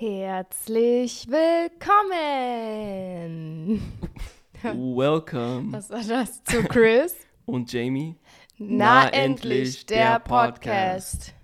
Herzlich willkommen! Welcome. Was war das zu Chris? Und Jamie? Na, endlich, der Podcast.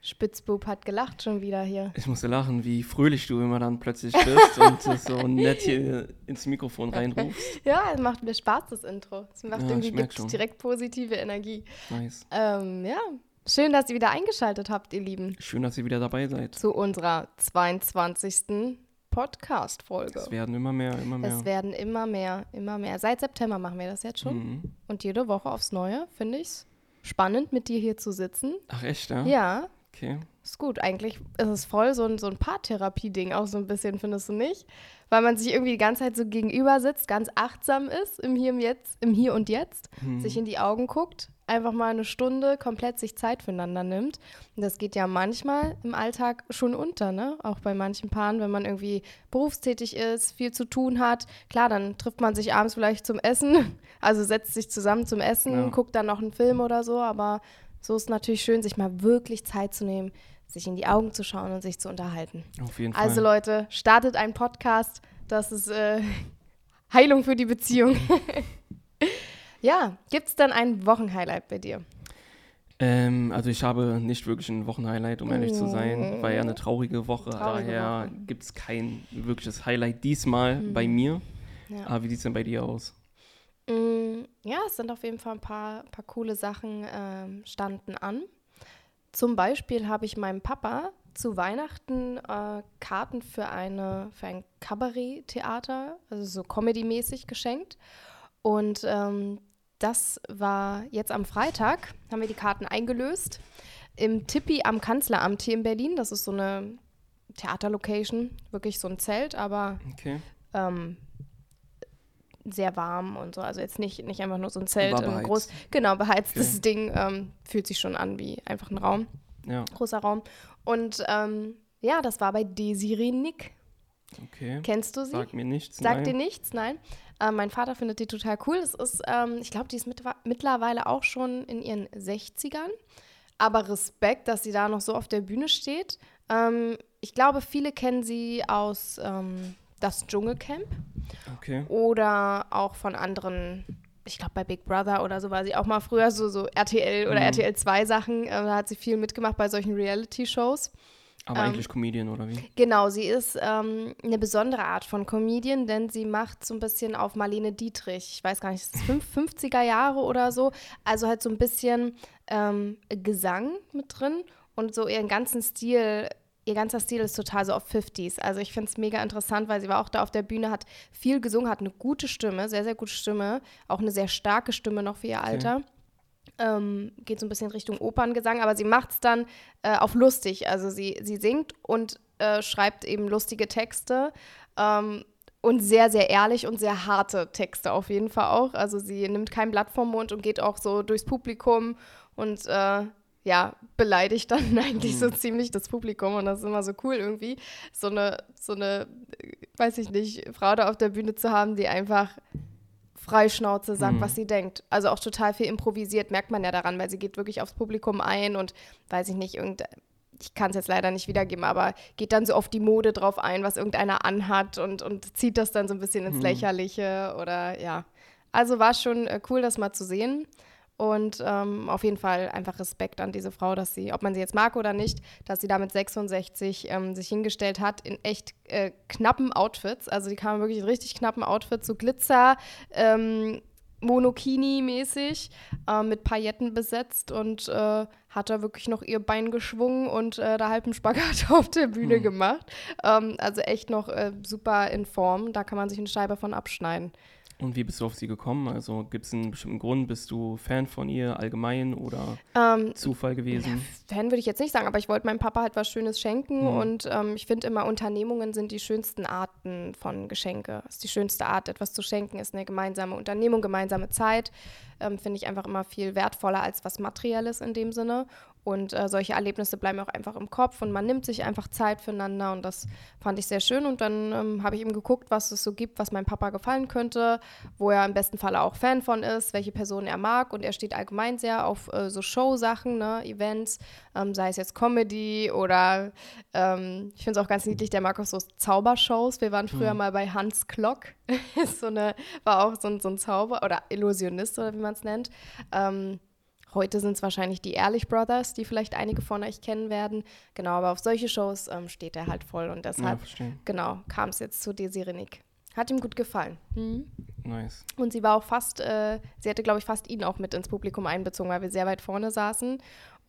Spitzbub hat gelacht schon wieder hier. Ich musste lachen, wie fröhlich du immer dann plötzlich bist und so nett hier ins Mikrofon reinrufst. Ja, es macht mir Spaß, das Intro. Es macht Ja, irgendwie direkt positive Energie. Nice. Ähm, ja, schön, dass ihr wieder eingeschaltet habt, ihr Lieben, Schön, dass ihr wieder dabei seid. zu unserer 22. Podcast-Folge. Es werden immer mehr, immer mehr. Es werden immer mehr, immer mehr. Seit September machen wir das jetzt schon. Mhm. Und jede Woche aufs Neue, finde ich es spannend, mit dir hier zu sitzen. Ach echt, ja? Ja, Okay. ist gut. Eigentlich ist es voll so ein, so ein Paartherapie-Ding auch so ein bisschen, findest du nicht? Weil man sich irgendwie die ganze Zeit so gegenüber sitzt, ganz achtsam ist im Hier, im Jetzt, im Hier und Jetzt, Mhm. sich in die Augen guckt, einfach mal eine Stunde komplett sich Zeit füreinander nimmt. Und das geht ja manchmal im Alltag schon unter, ne? Auch bei manchen Paaren, wenn man irgendwie berufstätig ist, viel zu tun hat. Klar, dann trifft man sich abends vielleicht zum Essen, also setzt sich zusammen zum Essen, Ja. guckt dann noch einen Film oder so, aber so ist natürlich schön, sich mal wirklich Zeit zu nehmen, sich in die Augen zu schauen und sich zu unterhalten. Auf jeden Fall. Also Leute, startet einen Podcast. Das ist äh, Heilung für die Beziehung. ja, gibt es dann ein Wochenhighlight bei dir? ähm, also ich habe nicht wirklich ein Wochenhighlight, um ehrlich zu sein. War ja eine traurige Woche, Traurige daher gibt es kein wirkliches Highlight diesmal Mhm. bei mir. Ja. Aber wie sieht es denn bei dir aus? Mm, ja, es sind auf jeden Fall ein paar, paar coole Sachen ähm, standen an. Zum Beispiel habe ich meinem Papa zu Weihnachten äh, Karten für, eine, für ein Kabarett-Theater, also so Comedy-mäßig geschenkt. Und ähm, das war jetzt am Freitag, haben wir die Karten eingelöst. Im Tippi am Kanzleramt hier in Berlin. Das ist so eine Theaterlocation, wirklich so ein Zelt, aber Okay. ähm, sehr warm und so. Also jetzt nicht, nicht einfach nur so ein Zelt, ein groß, genau, beheiztes Okay. Ding. Ähm, fühlt sich schon an wie einfach ein Raum, Ja, großer Raum. Und ähm, ja, das war bei Desiree Nick. okay. Kennst du sie? Sag mir nichts. Sagt nein. dir nichts? Nein. Äh, mein Vater findet die total cool. Das ist, ähm, ich glaube, die ist mit, mittlerweile auch schon in ihren 60ern. Aber Respekt, dass sie da noch so auf der Bühne steht. Ähm, ich glaube, viele kennen sie aus ähm, das Dschungelcamp Okay. oder auch von anderen, ich glaube bei Big Brother oder so war sie auch mal früher so, so RTL oder Mhm. RTL 2 Sachen, äh, da hat sie viel mitgemacht bei solchen Reality-Shows. Aber Ähm, eigentlich Comedian oder wie? Genau, sie ist ähm, eine besondere Art von Comedian, denn sie macht so ein bisschen auf Marlene Dietrich. Ich weiß gar nicht, ist es fünf- 50er Jahre oder so. Also halt so ein bisschen ähm, Gesang mit drin und so ihren ganzen Stil. Ihr ganzer Stil ist total so auf 50s. Also ich finde es mega interessant, weil sie war auch da auf der Bühne, hat viel gesungen, hat eine gute Stimme, sehr, sehr gute Stimme. Auch eine sehr starke Stimme noch für ihr Alter. Ähm, geht so ein bisschen Richtung Operngesang, aber sie macht es dann äh, auf lustig. Also sie, sie singt und äh, schreibt eben lustige Texte ähm, und sehr, sehr ehrlich und sehr harte Texte auf jeden Fall auch. Also sie nimmt kein Blatt vom Mund und geht auch so durchs Publikum und äh, ja, beleidigt dann eigentlich so ziemlich das Publikum und das ist immer so cool irgendwie, so eine, so eine, äh, weiß ich nicht, Frau da auf der Bühne zu haben, die einfach Freischnauze sagt, Mhm. was sie denkt. Also auch total viel improvisiert, merkt man ja daran, weil sie geht wirklich aufs Publikum ein und weiß ich nicht, irgend, ich kann es jetzt leider nicht wiedergeben, aber geht dann so auf die Mode drauf ein, was irgendeiner anhat und, und zieht das dann so ein bisschen ins Mhm. Lächerliche oder ja. Also war schon äh, cool, das mal zu sehen. Und ähm, auf jeden Fall einfach Respekt an diese Frau, dass sie, ob man sie jetzt mag oder nicht, dass sie da mit 66 ähm, sich hingestellt hat in echt äh, knappen Outfits. Also die kam wirklich in richtig knappen Outfits, so Glitzer, ähm, Monokini-mäßig, äh, mit Pailletten besetzt und äh, hat da wirklich noch ihr Bein geschwungen und äh, da halb einen Spagat auf der Bühne Hm. gemacht. Ähm, also echt noch äh, super in Form. Da kann man sich eine Scheibe von abschneiden. Und wie bist du auf sie gekommen? Also gibt es einen bestimmten Grund? Bist du Fan von ihr allgemein oder Ähm, Zufall gewesen? Fan würde ich jetzt nicht sagen, aber ich wollte meinem Papa halt was Schönes schenken Mhm. und ähm, ich finde immer, Unternehmungen sind die schönsten Arten von Geschenke. Das ist die schönste Art, etwas zu schenken, ist eine gemeinsame Unternehmung, gemeinsame Zeit. Ähm, finde ich einfach immer viel wertvoller als was Materielles in dem Sinne. Und äh, solche Erlebnisse bleiben auch einfach im Kopf und man nimmt sich einfach Zeit füreinander und das fand ich sehr schön. Und dann ähm, habe ich ihm geguckt, was es so gibt, was meinem Papa gefallen könnte, wo er im besten Falle auch Fan von ist, welche Personen er mag. Und er steht allgemein sehr auf äh, so Show-Sachen, ne, Events, ähm, sei es jetzt Comedy oder ähm, ich finde es auch ganz niedlich, der mag auch so Zaubershows. Wir waren früher mhm. mal bei Hans Klock, so eine, war auch so ein, so ein Zauber oder Illusionist oder wie man es nennt. Ähm, Heute sind es wahrscheinlich die Ehrlich Brothers, die vielleicht einige von euch kennen werden. Genau, aber auf solche Shows ähm, steht er halt voll und deshalb, ja, genau, kam es jetzt zu Desiree Nick. Hat ihm gut gefallen. Mhm. Nice. Und sie war auch fast, äh, sie hatte, glaube ich, fast ihn auch mit ins Publikum einbezogen, weil wir sehr weit vorne saßen.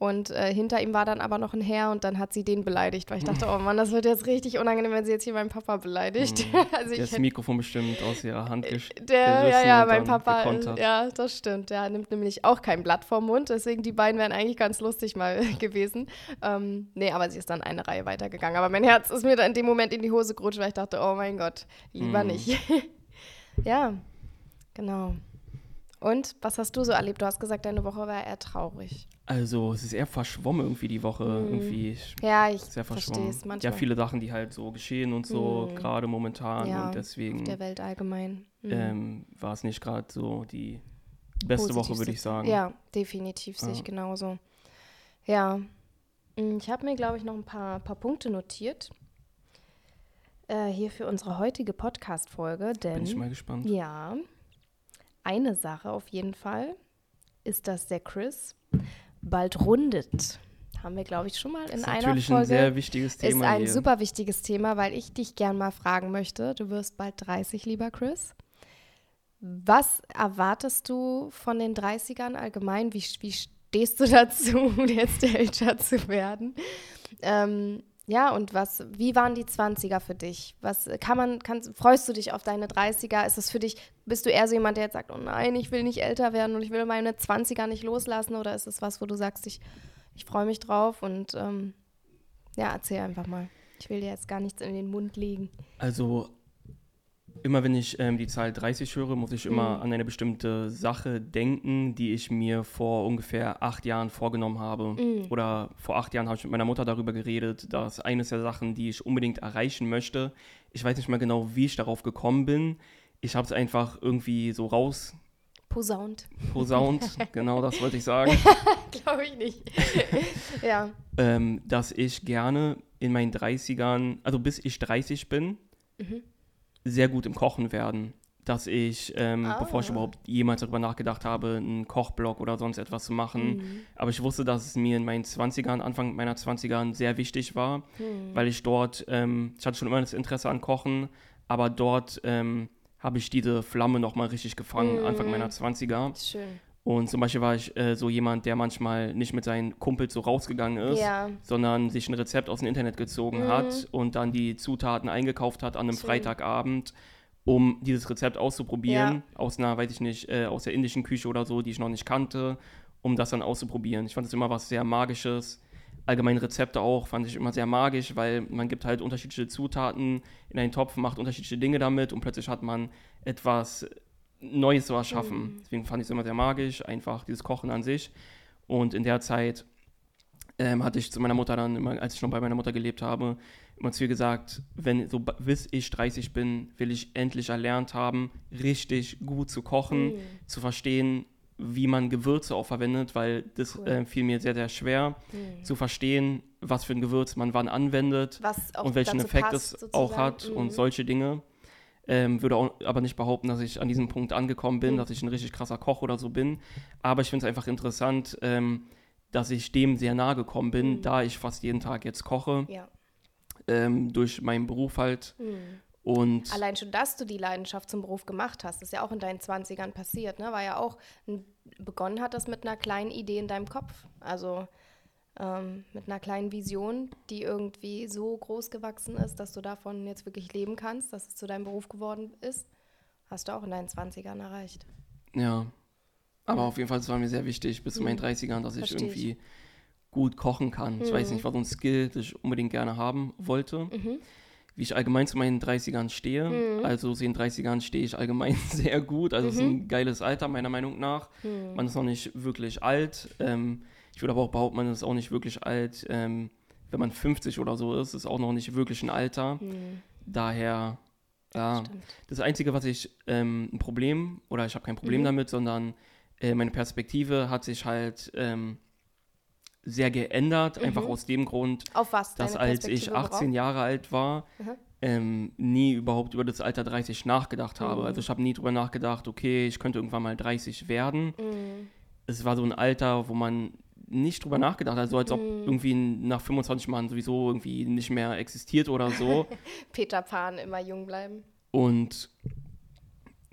Und äh, hinter ihm war dann aber noch ein Herr und dann hat sie den beleidigt, weil ich dachte, oh Mann, das wird jetzt richtig unangenehm, wenn sie jetzt hier meinen Papa beleidigt. Mhm. also das Mikrofon bestimmt aus ihrer Hand äh, Der, ja, ja, mein Papa, ja, das stimmt. Der nimmt nämlich auch kein Blatt vom Mund, deswegen die beiden wären eigentlich ganz lustig mal gewesen. Ähm, nee, aber sie ist dann eine Reihe weitergegangen. Aber mein Herz ist mir dann in dem Moment in die Hose gerutscht, weil ich dachte, oh mein Gott, lieber mhm. nicht. ja, genau. Und was hast du so erlebt? Du hast gesagt, deine Woche war eher traurig. Also es ist eher verschwommen irgendwie die Woche. Mhm. Irgendwie ja, ich verstehe es manchmal. Ja, viele Sachen, die halt so geschehen und so, mhm. gerade momentan. Ja, und deswegen. Auf der Welt allgemein. Mhm. Ähm, war es nicht gerade so die beste Woche, würde ich sagen. Ja, definitiv sehe ich genauso. Ja. Mm, ich habe mir, glaube ich, noch ein paar, paar Punkte notiert. Äh, hier für unsere heutige Podcast-Folge. Bin ich mal gespannt. Ja eine Sache auf jeden Fall ist, dass der Chris bald rundet. Haben wir, glaube ich, schon mal in einer Folge. Natürlich ein sehr wichtiges Thema. Ist ein hier. super wichtiges Thema, weil ich dich gern mal fragen möchte. Du wirst bald 30, lieber Chris. Was erwartest du von den 30ern allgemein? Wie, wie stehst du dazu, jetzt älter zu werden? Ähm, ja, und was, wie waren die 20er für dich? Was kann man, kann, freust du dich auf deine 30er? Ist es für dich, bist du eher so jemand, der jetzt sagt, oh nein, ich will nicht älter werden und ich will meine 20er nicht loslassen? Oder ist es was, wo du sagst, ich, ich freue mich drauf und ähm, ja, erzähl einfach mal. Ich will dir jetzt gar nichts in den Mund legen. Also Immer wenn ich ähm, die Zahl 30 höre, muss ich immer mhm. an eine bestimmte Sache denken, die ich mir vor ungefähr acht Jahren vorgenommen habe. Mhm. Oder vor acht Jahren habe ich mit meiner Mutter darüber geredet, dass eines der Sachen, die ich unbedingt erreichen möchte, ich weiß nicht mal genau, wie ich darauf gekommen bin. Ich habe es einfach irgendwie so raus. Posaunt. Posaunt, genau das wollte ich sagen. Glaube ich nicht. ja. Ähm, dass ich gerne in meinen 30ern, also bis ich 30 bin, mhm sehr gut im Kochen werden. Dass ich, ähm, oh. bevor ich überhaupt jemals darüber nachgedacht habe, einen Kochblog oder sonst etwas zu machen. Mhm. Aber ich wusste, dass es mir in meinen 20ern, Anfang meiner 20ern sehr wichtig war, mhm. weil ich dort, ähm, ich hatte schon immer das Interesse an Kochen, aber dort ähm, habe ich diese Flamme nochmal richtig gefangen, mhm. Anfang meiner 20er. Schön. Und zum Beispiel war ich äh, so jemand, der manchmal nicht mit seinen Kumpels so rausgegangen ist, ja. sondern sich ein Rezept aus dem Internet gezogen mhm. hat und dann die Zutaten eingekauft hat an einem Schön. Freitagabend, um dieses Rezept auszuprobieren. Ja. Aus einer, weiß ich nicht, äh, aus der indischen Küche oder so, die ich noch nicht kannte, um das dann auszuprobieren. Ich fand es immer was sehr Magisches. Allgemein Rezepte auch fand ich immer sehr magisch, weil man gibt halt unterschiedliche Zutaten in einen Topf, macht unterschiedliche Dinge damit und plötzlich hat man etwas Neues zu erschaffen. Mhm. Deswegen fand ich es immer sehr magisch, einfach dieses Kochen an sich. Und in der Zeit ähm, hatte ich zu meiner Mutter dann, immer, als ich noch bei meiner Mutter gelebt habe, immer zu ihr gesagt, wenn so bis ich 30 bin, will ich endlich erlernt haben, richtig gut zu kochen, mhm. zu verstehen, wie man Gewürze auch verwendet, weil das cool. äh, fiel mir sehr, sehr schwer mhm. zu verstehen, was für ein Gewürz man wann anwendet und welchen Effekt es auch hat und mhm. solche Dinge. Ähm, würde auch, aber nicht behaupten, dass ich an diesem Punkt angekommen bin, mhm. dass ich ein richtig krasser Koch oder so bin. Aber ich finde es einfach interessant, ähm, dass ich dem sehr nahe gekommen bin, mhm. da ich fast jeden Tag jetzt koche. Ja. Ähm, durch meinen Beruf halt. Mhm. Und Allein schon, dass du die Leidenschaft zum Beruf gemacht hast, ist ja auch in deinen 20ern passiert, ne? War ja auch, begonnen hat das mit einer kleinen Idee in deinem Kopf. Also ähm, mit einer kleinen Vision, die irgendwie so groß gewachsen ist, dass du davon jetzt wirklich leben kannst, dass es zu deinem Beruf geworden ist, hast du auch in deinen 20ern erreicht. Ja. Aber mhm. auf jeden Fall, es war mir sehr wichtig, bis zu meinen 30ern, mhm. dass ich irgendwie gut kochen kann. Mhm. Ich weiß mhm. nicht, was so ein Skill, das ich unbedingt gerne haben wollte. Mhm. Wie ich allgemein zu meinen 30ern stehe. Mhm. Also zu den 30ern stehe ich allgemein sehr gut. Also es ist ein geiles Alter, meiner Meinung nach. Man ist noch nicht wirklich alt. Ähm, ich würde aber auch behaupten, man ist auch nicht wirklich alt. Ähm, wenn man 50 oder so ist, ist auch noch nicht wirklich ein Alter. Mhm. Daher, ja, Stimmt. das Einzige, was ich ähm, ein Problem, oder ich habe kein Problem mhm. damit, sondern äh, meine Perspektive hat sich halt ähm, sehr geändert, mhm. einfach aus dem Grund, dass als ich 18 worauf? Jahre alt war, mhm. ähm, nie überhaupt über das Alter 30 nachgedacht habe. Mhm. Also ich habe nie drüber nachgedacht, okay, ich könnte irgendwann mal 30 werden. Mhm. Es war so ein Alter, wo man nicht drüber nachgedacht hat, so als ob mhm. irgendwie nach 25 Jahren sowieso irgendwie nicht mehr existiert oder so. Peter Pan, immer jung bleiben. Und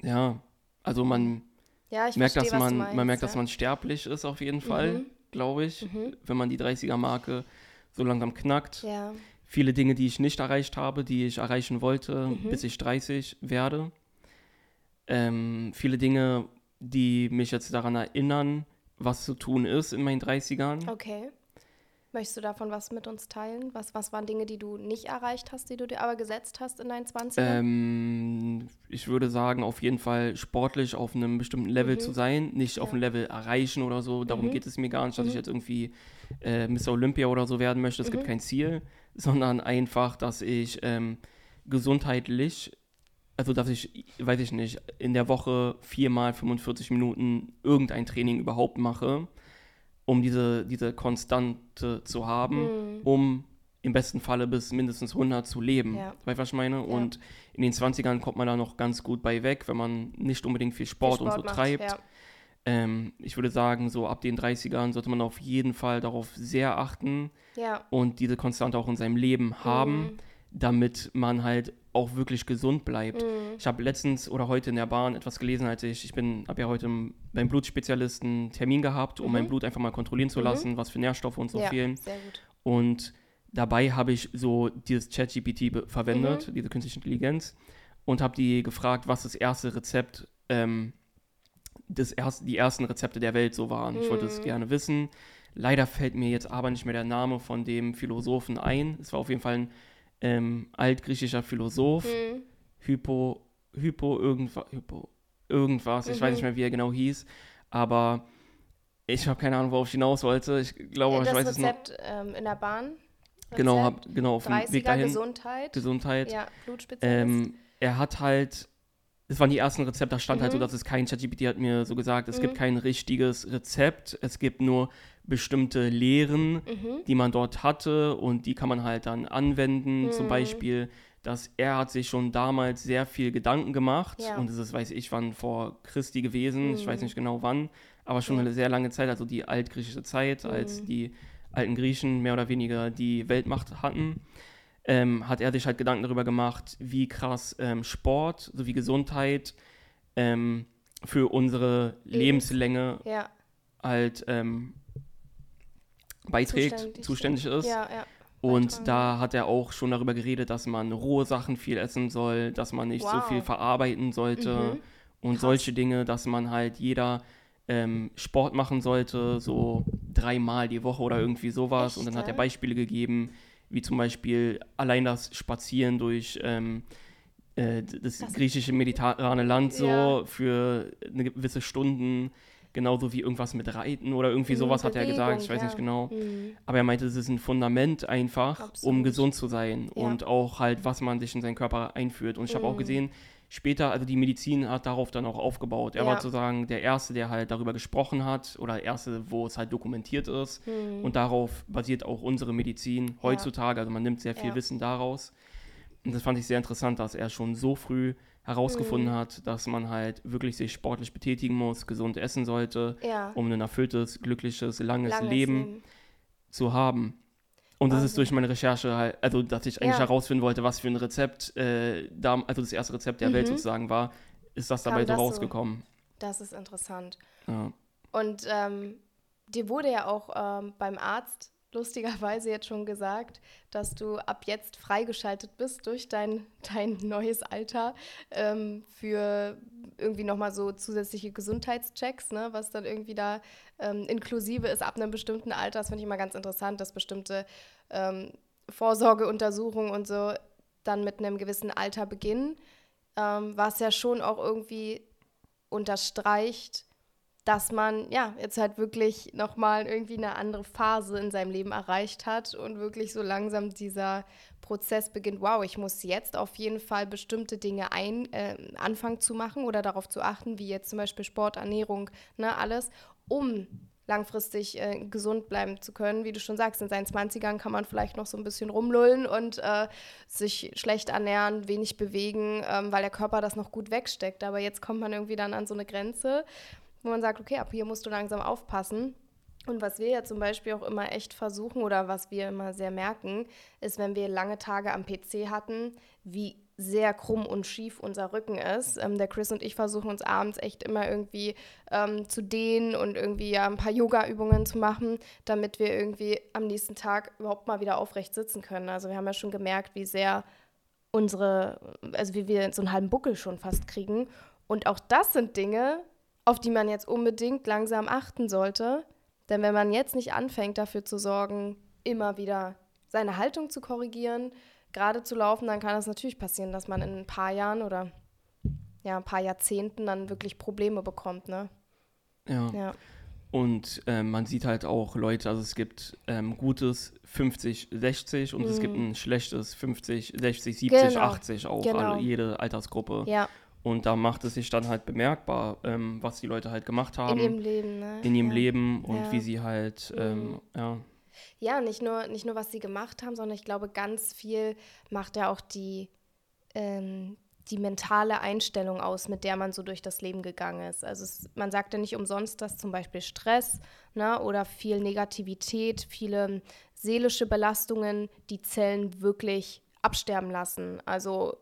ja, also man ja, merkt, verstehe, dass man, meinst, man merkt, ja. dass man sterblich ist auf jeden Fall. Mhm glaube ich, mhm. wenn man die 30er-Marke so langsam knackt. Ja. Viele Dinge, die ich nicht erreicht habe, die ich erreichen wollte, mhm. bis ich 30 werde. Ähm, viele Dinge, die mich jetzt daran erinnern, was zu tun ist in meinen 30ern. Okay. Möchtest du davon was mit uns teilen? Was, was waren Dinge, die du nicht erreicht hast, die du dir aber gesetzt hast in deinen 20ern? Ähm, ich würde sagen, auf jeden Fall sportlich auf einem bestimmten Level mhm. zu sein, nicht ja. auf einem Level erreichen oder so. Darum mhm. geht es mir gar nicht, dass mhm. ich jetzt irgendwie äh, Mr. Olympia oder so werden möchte. Es gibt mhm. kein Ziel, sondern einfach, dass ich ähm, gesundheitlich, also dass ich, weiß ich nicht, in der Woche viermal 45 Minuten irgendein Training überhaupt mache um diese, diese Konstante zu haben, mhm. um im besten Falle bis mindestens 100 zu leben. Ja. Weißt du, was ich meine? Ja. Und in den 20ern kommt man da noch ganz gut bei weg, wenn man nicht unbedingt viel Sport, viel Sport und so macht, treibt. Ja. Ähm, ich würde sagen, so ab den 30ern sollte man auf jeden Fall darauf sehr achten und diese Konstante auch in seinem Leben mhm. haben, damit man halt auch wirklich gesund bleibt. Mhm. Ich habe letztens oder heute in der Bahn etwas gelesen, als ich, ich bin, habe ja heute beim Blutspezialisten einen Termin gehabt, um mhm. mein Blut einfach mal kontrollieren zu mhm. lassen, was für Nährstoffe und so ja, fehlen. Sehr gut. Und dabei habe ich so dieses ChatGPT verwendet, mhm. diese künstliche Intelligenz, und habe die gefragt, was das erste Rezept, ähm, das erst, die ersten Rezepte der Welt so waren. Ich wollte es mhm. gerne wissen. Leider fällt mir jetzt aber nicht mehr der Name von dem Philosophen ein. Es war auf jeden Fall ein ähm, altgriechischer Philosoph, mhm. Hypo, Hypo, irgendwas, Hypo, irgendwas, mhm. ich weiß nicht mhm. mehr, wie er genau hieß, aber ich habe keine Ahnung, worauf ich hinaus wollte. Ich glaube, ja, ich weiß Rezept, es noch. Ähm, in der Bahn. Rezept, genau, hab, genau auf dem Weg dahin. Gesundheit. Gesundheit. Ja, Ähm, er hat halt, das waren die ersten Rezepte, da stand mhm. halt so, mhm. dass es kein ChatGPT hat mir so gesagt, es mhm. gibt kein richtiges Rezept, es gibt nur bestimmte Lehren, mhm. die man dort hatte und die kann man halt dann anwenden. Mhm. Zum Beispiel, dass er hat sich schon damals sehr viel Gedanken gemacht ja. und das ist, weiß ich, wann vor Christi gewesen, mhm. ich weiß mhm. nicht genau wann, aber schon eine sehr lange Zeit, also die altgriechische Zeit, als mhm. die alten Griechen mehr oder weniger die Weltmacht hatten. Ähm, hat er sich halt Gedanken darüber gemacht, wie krass ähm, Sport sowie Gesundheit ähm, für unsere Lebenslänge ja. halt ähm, beiträgt, zuständig, zuständig ist. Ja, ja. Und da hat er auch schon darüber geredet, dass man rohe Sachen viel essen soll, dass man nicht wow. so viel verarbeiten sollte mhm. und Krass. solche Dinge, dass man halt jeder ähm, Sport machen sollte, so dreimal die Woche oder irgendwie sowas. Echt, und dann hat er Beispiele gegeben, wie zum Beispiel allein das Spazieren durch ähm, äh, das, das, griechische mediterrane Land so ja. für eine gewisse Stunden genauso wie irgendwas mit Reiten oder irgendwie mhm, sowas Bewegung, hat er gesagt, ich weiß ja. nicht genau. Mhm. Aber er meinte, es ist ein Fundament einfach, Absolut. um gesund zu sein ja. und auch halt, was man sich in seinen Körper einführt. Und ich mhm. habe auch gesehen, später, also die Medizin hat darauf dann auch aufgebaut. Er ja. war sozusagen der Erste, der halt darüber gesprochen hat oder der Erste, wo es halt dokumentiert ist. Mhm. Und darauf basiert auch unsere Medizin heutzutage. Also man nimmt sehr viel Wissen daraus. Und das fand ich sehr interessant, dass er schon so früh herausgefunden mhm. hat, dass man halt wirklich sich sportlich betätigen muss, gesund essen sollte, ja. um ein erfülltes, glückliches, langes, langes Leben, Leben, zu haben. Und das ist durch meine Recherche halt, also dass ich eigentlich ja. herausfinden wollte, was für ein Rezept, äh, da, also das erste Rezept der mhm. Welt sozusagen war, ist das dabei das so rausgekommen. So? Das ist interessant. Ja. Und ähm, dir wurde ja auch ähm, beim Arzt lustigerweise jetzt schon gesagt, dass du ab jetzt freigeschaltet bist durch dein, dein neues Alter ähm, für irgendwie nochmal so zusätzliche Gesundheitschecks, ne, was dann irgendwie da ähm, inklusive ist ab einem bestimmten Alter. Das finde ich immer ganz interessant, dass bestimmte ähm, Vorsorgeuntersuchungen und so dann mit einem gewissen Alter beginnen, ähm, was ja schon auch irgendwie unterstreicht, dass man ja jetzt halt wirklich nochmal irgendwie eine andere Phase in seinem Leben erreicht hat und wirklich so langsam dieser Prozess beginnt, wow, ich muss jetzt auf jeden Fall bestimmte Dinge ein, äh, anfangen zu machen oder darauf zu achten, wie jetzt zum Beispiel Sport, Ernährung, ne, alles, um langfristig äh, gesund bleiben zu können. Wie du schon sagst, in seinen 20ern kann man vielleicht noch so ein bisschen rumlullen und äh, sich schlecht ernähren, wenig bewegen, ähm, weil der Körper das noch gut wegsteckt. Aber jetzt kommt man irgendwie dann an so eine Grenze, wo man sagt, okay, ab hier musst du langsam aufpassen. Und was wir ja zum Beispiel auch immer echt versuchen oder was wir immer sehr merken, ist, wenn wir lange Tage am PC hatten, wie sehr krumm und schief unser Rücken ist. Ähm, der Chris und ich versuchen uns abends echt immer irgendwie ähm, zu dehnen und irgendwie ja ein paar Yoga-Übungen zu machen, damit wir irgendwie am nächsten Tag überhaupt mal wieder aufrecht sitzen können. Also wir haben ja schon gemerkt, wie sehr unsere, also wie wir so einen halben Buckel schon fast kriegen. Und auch das sind Dinge, auf die man jetzt unbedingt langsam achten sollte. Denn wenn man jetzt nicht anfängt, dafür zu sorgen, immer wieder seine Haltung zu korrigieren, gerade zu laufen, dann kann es natürlich passieren, dass man in ein paar Jahren oder ja, ein paar Jahrzehnten dann wirklich Probleme bekommt, ne? Ja. ja. Und äh, man sieht halt auch Leute, also es gibt ähm, gutes 50, 60 und mhm. es gibt mhm. ein schlechtes 50, 60, 70, genau. 80 auch, genau. alle, jede Altersgruppe. Ja. Und da macht es sich dann halt bemerkbar, ähm, was die Leute halt gemacht haben. In ihrem Leben, ne? In ihrem ja. Leben und ja. wie sie halt, ähm, mhm. ja. Ja, nicht nur, nicht nur, was sie gemacht haben, sondern ich glaube, ganz viel macht ja auch die, ähm, die mentale Einstellung aus, mit der man so durch das Leben gegangen ist. Also es, man sagt ja nicht umsonst, dass zum Beispiel Stress ne, oder viel Negativität, viele seelische Belastungen die Zellen wirklich absterben lassen. Also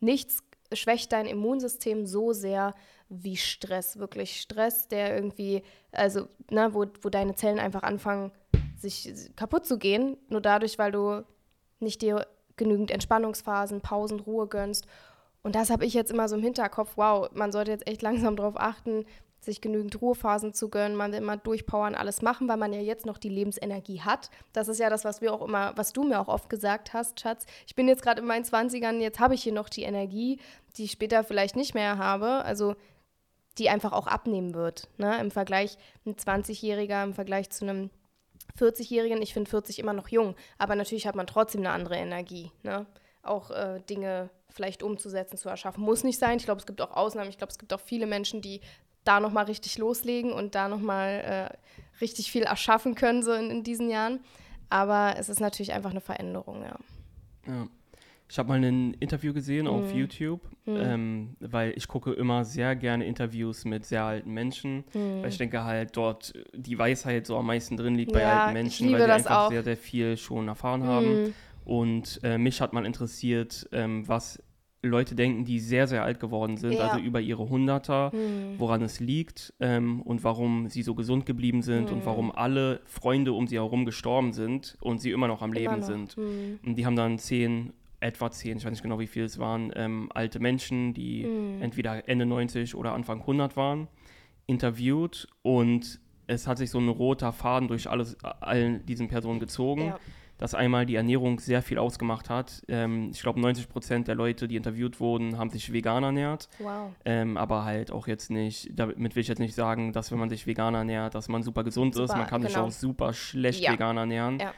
nichts schwächt dein Immunsystem so sehr wie Stress. Wirklich Stress, der irgendwie, also, ne, wo, wo deine Zellen einfach anfangen, sich kaputt zu gehen, nur dadurch, weil du nicht dir genügend Entspannungsphasen, Pausen, Ruhe gönnst. Und das habe ich jetzt immer so im Hinterkopf, wow, man sollte jetzt echt langsam darauf achten, sich genügend Ruhephasen zu gönnen, man will immer durchpowern, alles machen, weil man ja jetzt noch die Lebensenergie hat. Das ist ja das, was wir auch immer, was du mir auch oft gesagt hast, Schatz. Ich bin jetzt gerade in meinen 20ern, jetzt habe ich hier noch die Energie, die ich später vielleicht nicht mehr habe, also die einfach auch abnehmen wird. Ne? Im Vergleich ein 20-Jähriger, im Vergleich zu einem 40-Jährigen, ich finde 40 immer noch jung, aber natürlich hat man trotzdem eine andere Energie. Ne? Auch äh, Dinge vielleicht umzusetzen, zu erschaffen. Muss nicht sein. Ich glaube, es gibt auch Ausnahmen. Ich glaube, es gibt auch viele Menschen, die da nochmal richtig loslegen und da nochmal äh, richtig viel erschaffen können, so in, in, diesen Jahren. Aber es ist natürlich einfach eine Veränderung, ja. Ja. Ich habe mal ein Interview gesehen mhm. auf YouTube, mhm. Ähm, weil ich gucke immer sehr gerne Interviews mit sehr alten Menschen, mhm. weil ich denke halt dort die Weisheit so am meisten drin liegt ja, bei alten Menschen, weil die einfach auch. sehr, sehr viel schon erfahren haben. Mhm. Und äh, mich hat mal interessiert, ähm, was Leute denken, die sehr, sehr alt geworden sind, ja. also über ihre Hunderter, hm. woran es liegt ähm, und warum sie so gesund geblieben sind hm. und warum alle Freunde um sie herum gestorben sind und sie immer noch am Leben noch. sind. Hm. Und die haben dann zehn, etwa zehn, ich weiß nicht genau, wie viele es waren, ähm, alte Menschen, die hm. entweder Ende 90 oder Anfang 100 waren, interviewt und es hat sich so ein roter Faden durch alles, allen diesen Personen gezogen. Ja dass einmal die Ernährung sehr viel ausgemacht hat. Ähm, ich glaube, 90 Prozent der Leute, die interviewt wurden, haben sich vegan ernährt. Wow. Ähm, aber halt auch jetzt nicht, damit will ich jetzt nicht sagen, dass wenn man sich vegan ernährt, dass man super gesund super, ist. Man kann genau. sich auch super schlecht ja. vegan ernähren. Ja.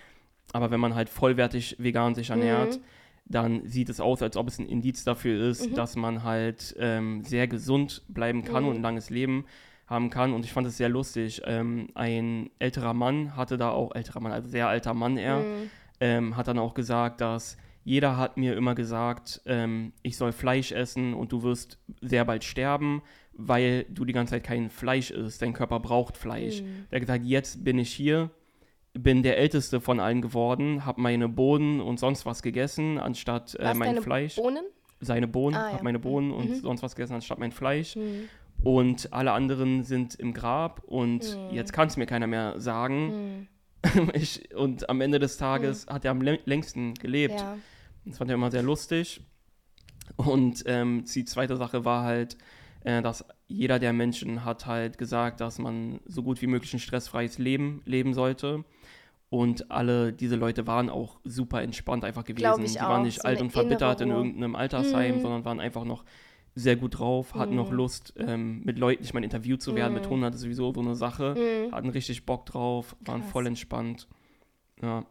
Aber wenn man halt vollwertig vegan sich ernährt, mhm. dann sieht es aus, als ob es ein Indiz dafür ist, mhm. dass man halt ähm, sehr gesund bleiben kann mhm. und ein langes Leben haben kann. Und ich fand es sehr lustig. Ähm, ein älterer Mann hatte da auch, älterer Mann, also sehr alter Mann er, mhm. ähm, hat dann auch gesagt, dass jeder hat mir immer gesagt, ähm, ich soll Fleisch essen und du wirst sehr bald sterben, weil du die ganze Zeit kein Fleisch isst. Dein Körper braucht Fleisch. Mhm. Der hat gesagt, jetzt bin ich hier, bin der Älteste von allen geworden, habe meine Bohnen und sonst was gegessen, anstatt äh, mein Fleisch. Bohnen? Seine Bohnen, ah, ja. habe meine Bohnen mhm. und sonst was gegessen, anstatt mein Fleisch. Und alle anderen sind im Grab und mhm. jetzt kann es mir keiner mehr sagen. Mhm. ich, und am Ende des Tages mhm. hat er am längsten gelebt. Ja. Das fand er immer sehr lustig. Und ähm, die zweite Sache war halt, äh, dass jeder der Menschen hat halt gesagt, dass man so gut wie möglich ein stressfreies Leben leben sollte. Und alle diese Leute waren auch super entspannt einfach gewesen. Die auch. waren nicht so alt und verbittert in irgendeinem Altersheim, mhm. sondern waren einfach noch sehr gut drauf, hat mhm. noch Lust, ähm, mit Leuten, ich meine, interviewt zu werden. Mhm. Mit Hunden hat sowieso so eine Sache. Mhm. Hatten richtig Bock drauf, waren Krass. voll entspannt. Ja.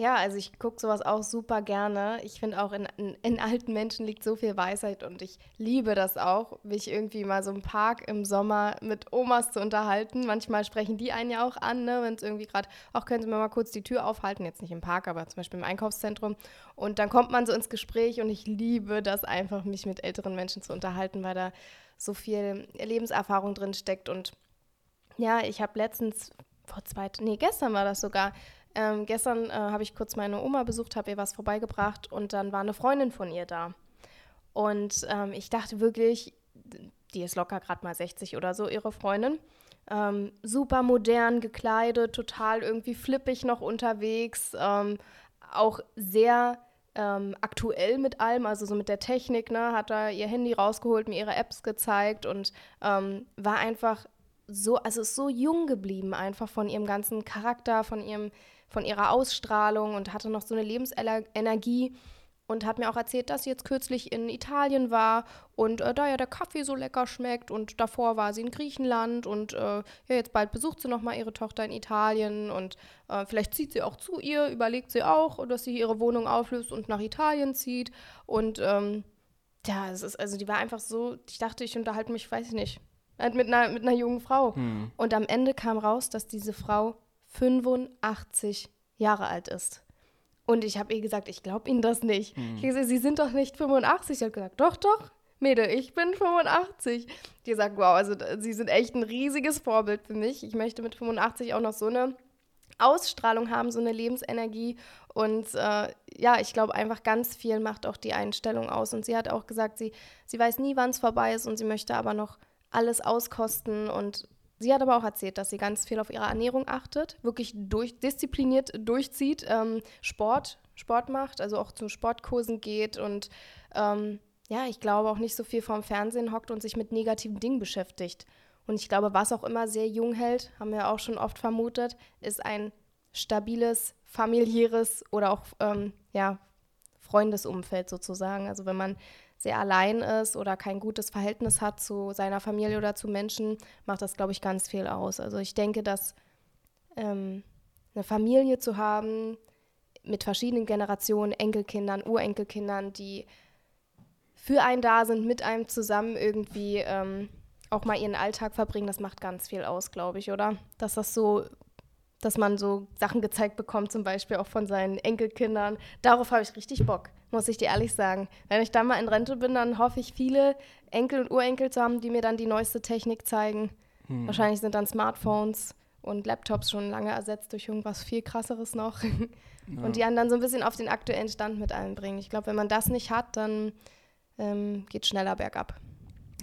Ja, also ich gucke sowas auch super gerne. Ich finde auch in, in, in, alten Menschen liegt so viel Weisheit und ich liebe das auch, mich irgendwie mal so im Park im Sommer mit Omas zu unterhalten. Manchmal sprechen die einen ja auch an, ne, wenn es irgendwie gerade, auch können Sie mir mal kurz die Tür aufhalten, jetzt nicht im Park, aber zum Beispiel im Einkaufszentrum. Und dann kommt man so ins Gespräch und ich liebe das einfach, mich mit älteren Menschen zu unterhalten, weil da so viel Lebenserfahrung drin steckt. Und ja, ich habe letztens, vor zwei, nee, gestern war das sogar, ähm, gestern äh, habe ich kurz meine Oma besucht, habe ihr was vorbeigebracht und dann war eine Freundin von ihr da. Und ähm, ich dachte wirklich, die ist locker gerade mal 60 oder so, ihre Freundin. Ähm, super modern gekleidet, total irgendwie flippig noch unterwegs, ähm, auch sehr ähm, aktuell mit allem, also so mit der Technik, ne, hat da ihr Handy rausgeholt, mir ihre Apps gezeigt und ähm, war einfach so, also ist so jung geblieben, einfach von ihrem ganzen Charakter, von ihrem von ihrer Ausstrahlung und hatte noch so eine Lebensenergie und hat mir auch erzählt, dass sie jetzt kürzlich in Italien war und äh, da ja der Kaffee so lecker schmeckt und davor war sie in Griechenland und äh, ja, jetzt bald besucht sie nochmal ihre Tochter in Italien und äh, vielleicht zieht sie auch zu ihr, überlegt sie auch, dass sie ihre Wohnung auflöst und nach Italien zieht und ähm, ja, es ist, also die war einfach so, ich dachte, ich unterhalte mich, weiß ich nicht, halt mit einer, mit einer jungen Frau. Hm. Und am Ende kam raus, dass diese Frau 85 Jahre alt ist. Und ich habe ihr gesagt, ich glaube Ihnen das nicht. Mhm. Ich gesagt, Sie sind doch nicht 85. Sie hat gesagt, doch, doch, Mädel, ich bin 85. Die sagt, wow, also Sie sind echt ein riesiges Vorbild für mich. Ich möchte mit 85 auch noch so eine Ausstrahlung haben, so eine Lebensenergie. Und äh, ja, ich glaube einfach ganz viel macht auch die Einstellung aus. Und sie hat auch gesagt, sie, sie weiß nie, wann es vorbei ist und sie möchte aber noch alles auskosten und Sie hat aber auch erzählt, dass sie ganz viel auf ihre Ernährung achtet, wirklich durch, diszipliniert durchzieht, ähm, Sport, Sport macht, also auch zu Sportkursen geht und ähm, ja, ich glaube auch nicht so viel vorm Fernsehen hockt und sich mit negativen Dingen beschäftigt. Und ich glaube, was auch immer sehr jung hält, haben wir auch schon oft vermutet, ist ein stabiles, familiäres oder auch ähm, ja, Freundesumfeld sozusagen. Also wenn man sehr allein ist oder kein gutes Verhältnis hat zu seiner Familie oder zu Menschen, macht das, glaube ich, ganz viel aus. Also ich denke, dass ähm, eine Familie zu haben mit verschiedenen Generationen, Enkelkindern, Urenkelkindern, die für einen da sind, mit einem zusammen irgendwie ähm, auch mal ihren Alltag verbringen, das macht ganz viel aus, glaube ich, oder? Dass das so dass man so Sachen gezeigt bekommt, zum Beispiel auch von seinen Enkelkindern. Darauf habe ich richtig Bock, muss ich dir ehrlich sagen. Wenn ich dann mal in Rente bin, dann hoffe ich, viele Enkel und Urenkel zu haben, die mir dann die neueste Technik zeigen. Hm. Wahrscheinlich sind dann Smartphones und Laptops schon lange ersetzt durch irgendwas viel krasseres noch. Ja. Und die anderen so ein bisschen auf den aktuellen Stand mit einbringen. Ich glaube, wenn man das nicht hat, dann ähm, geht schneller bergab.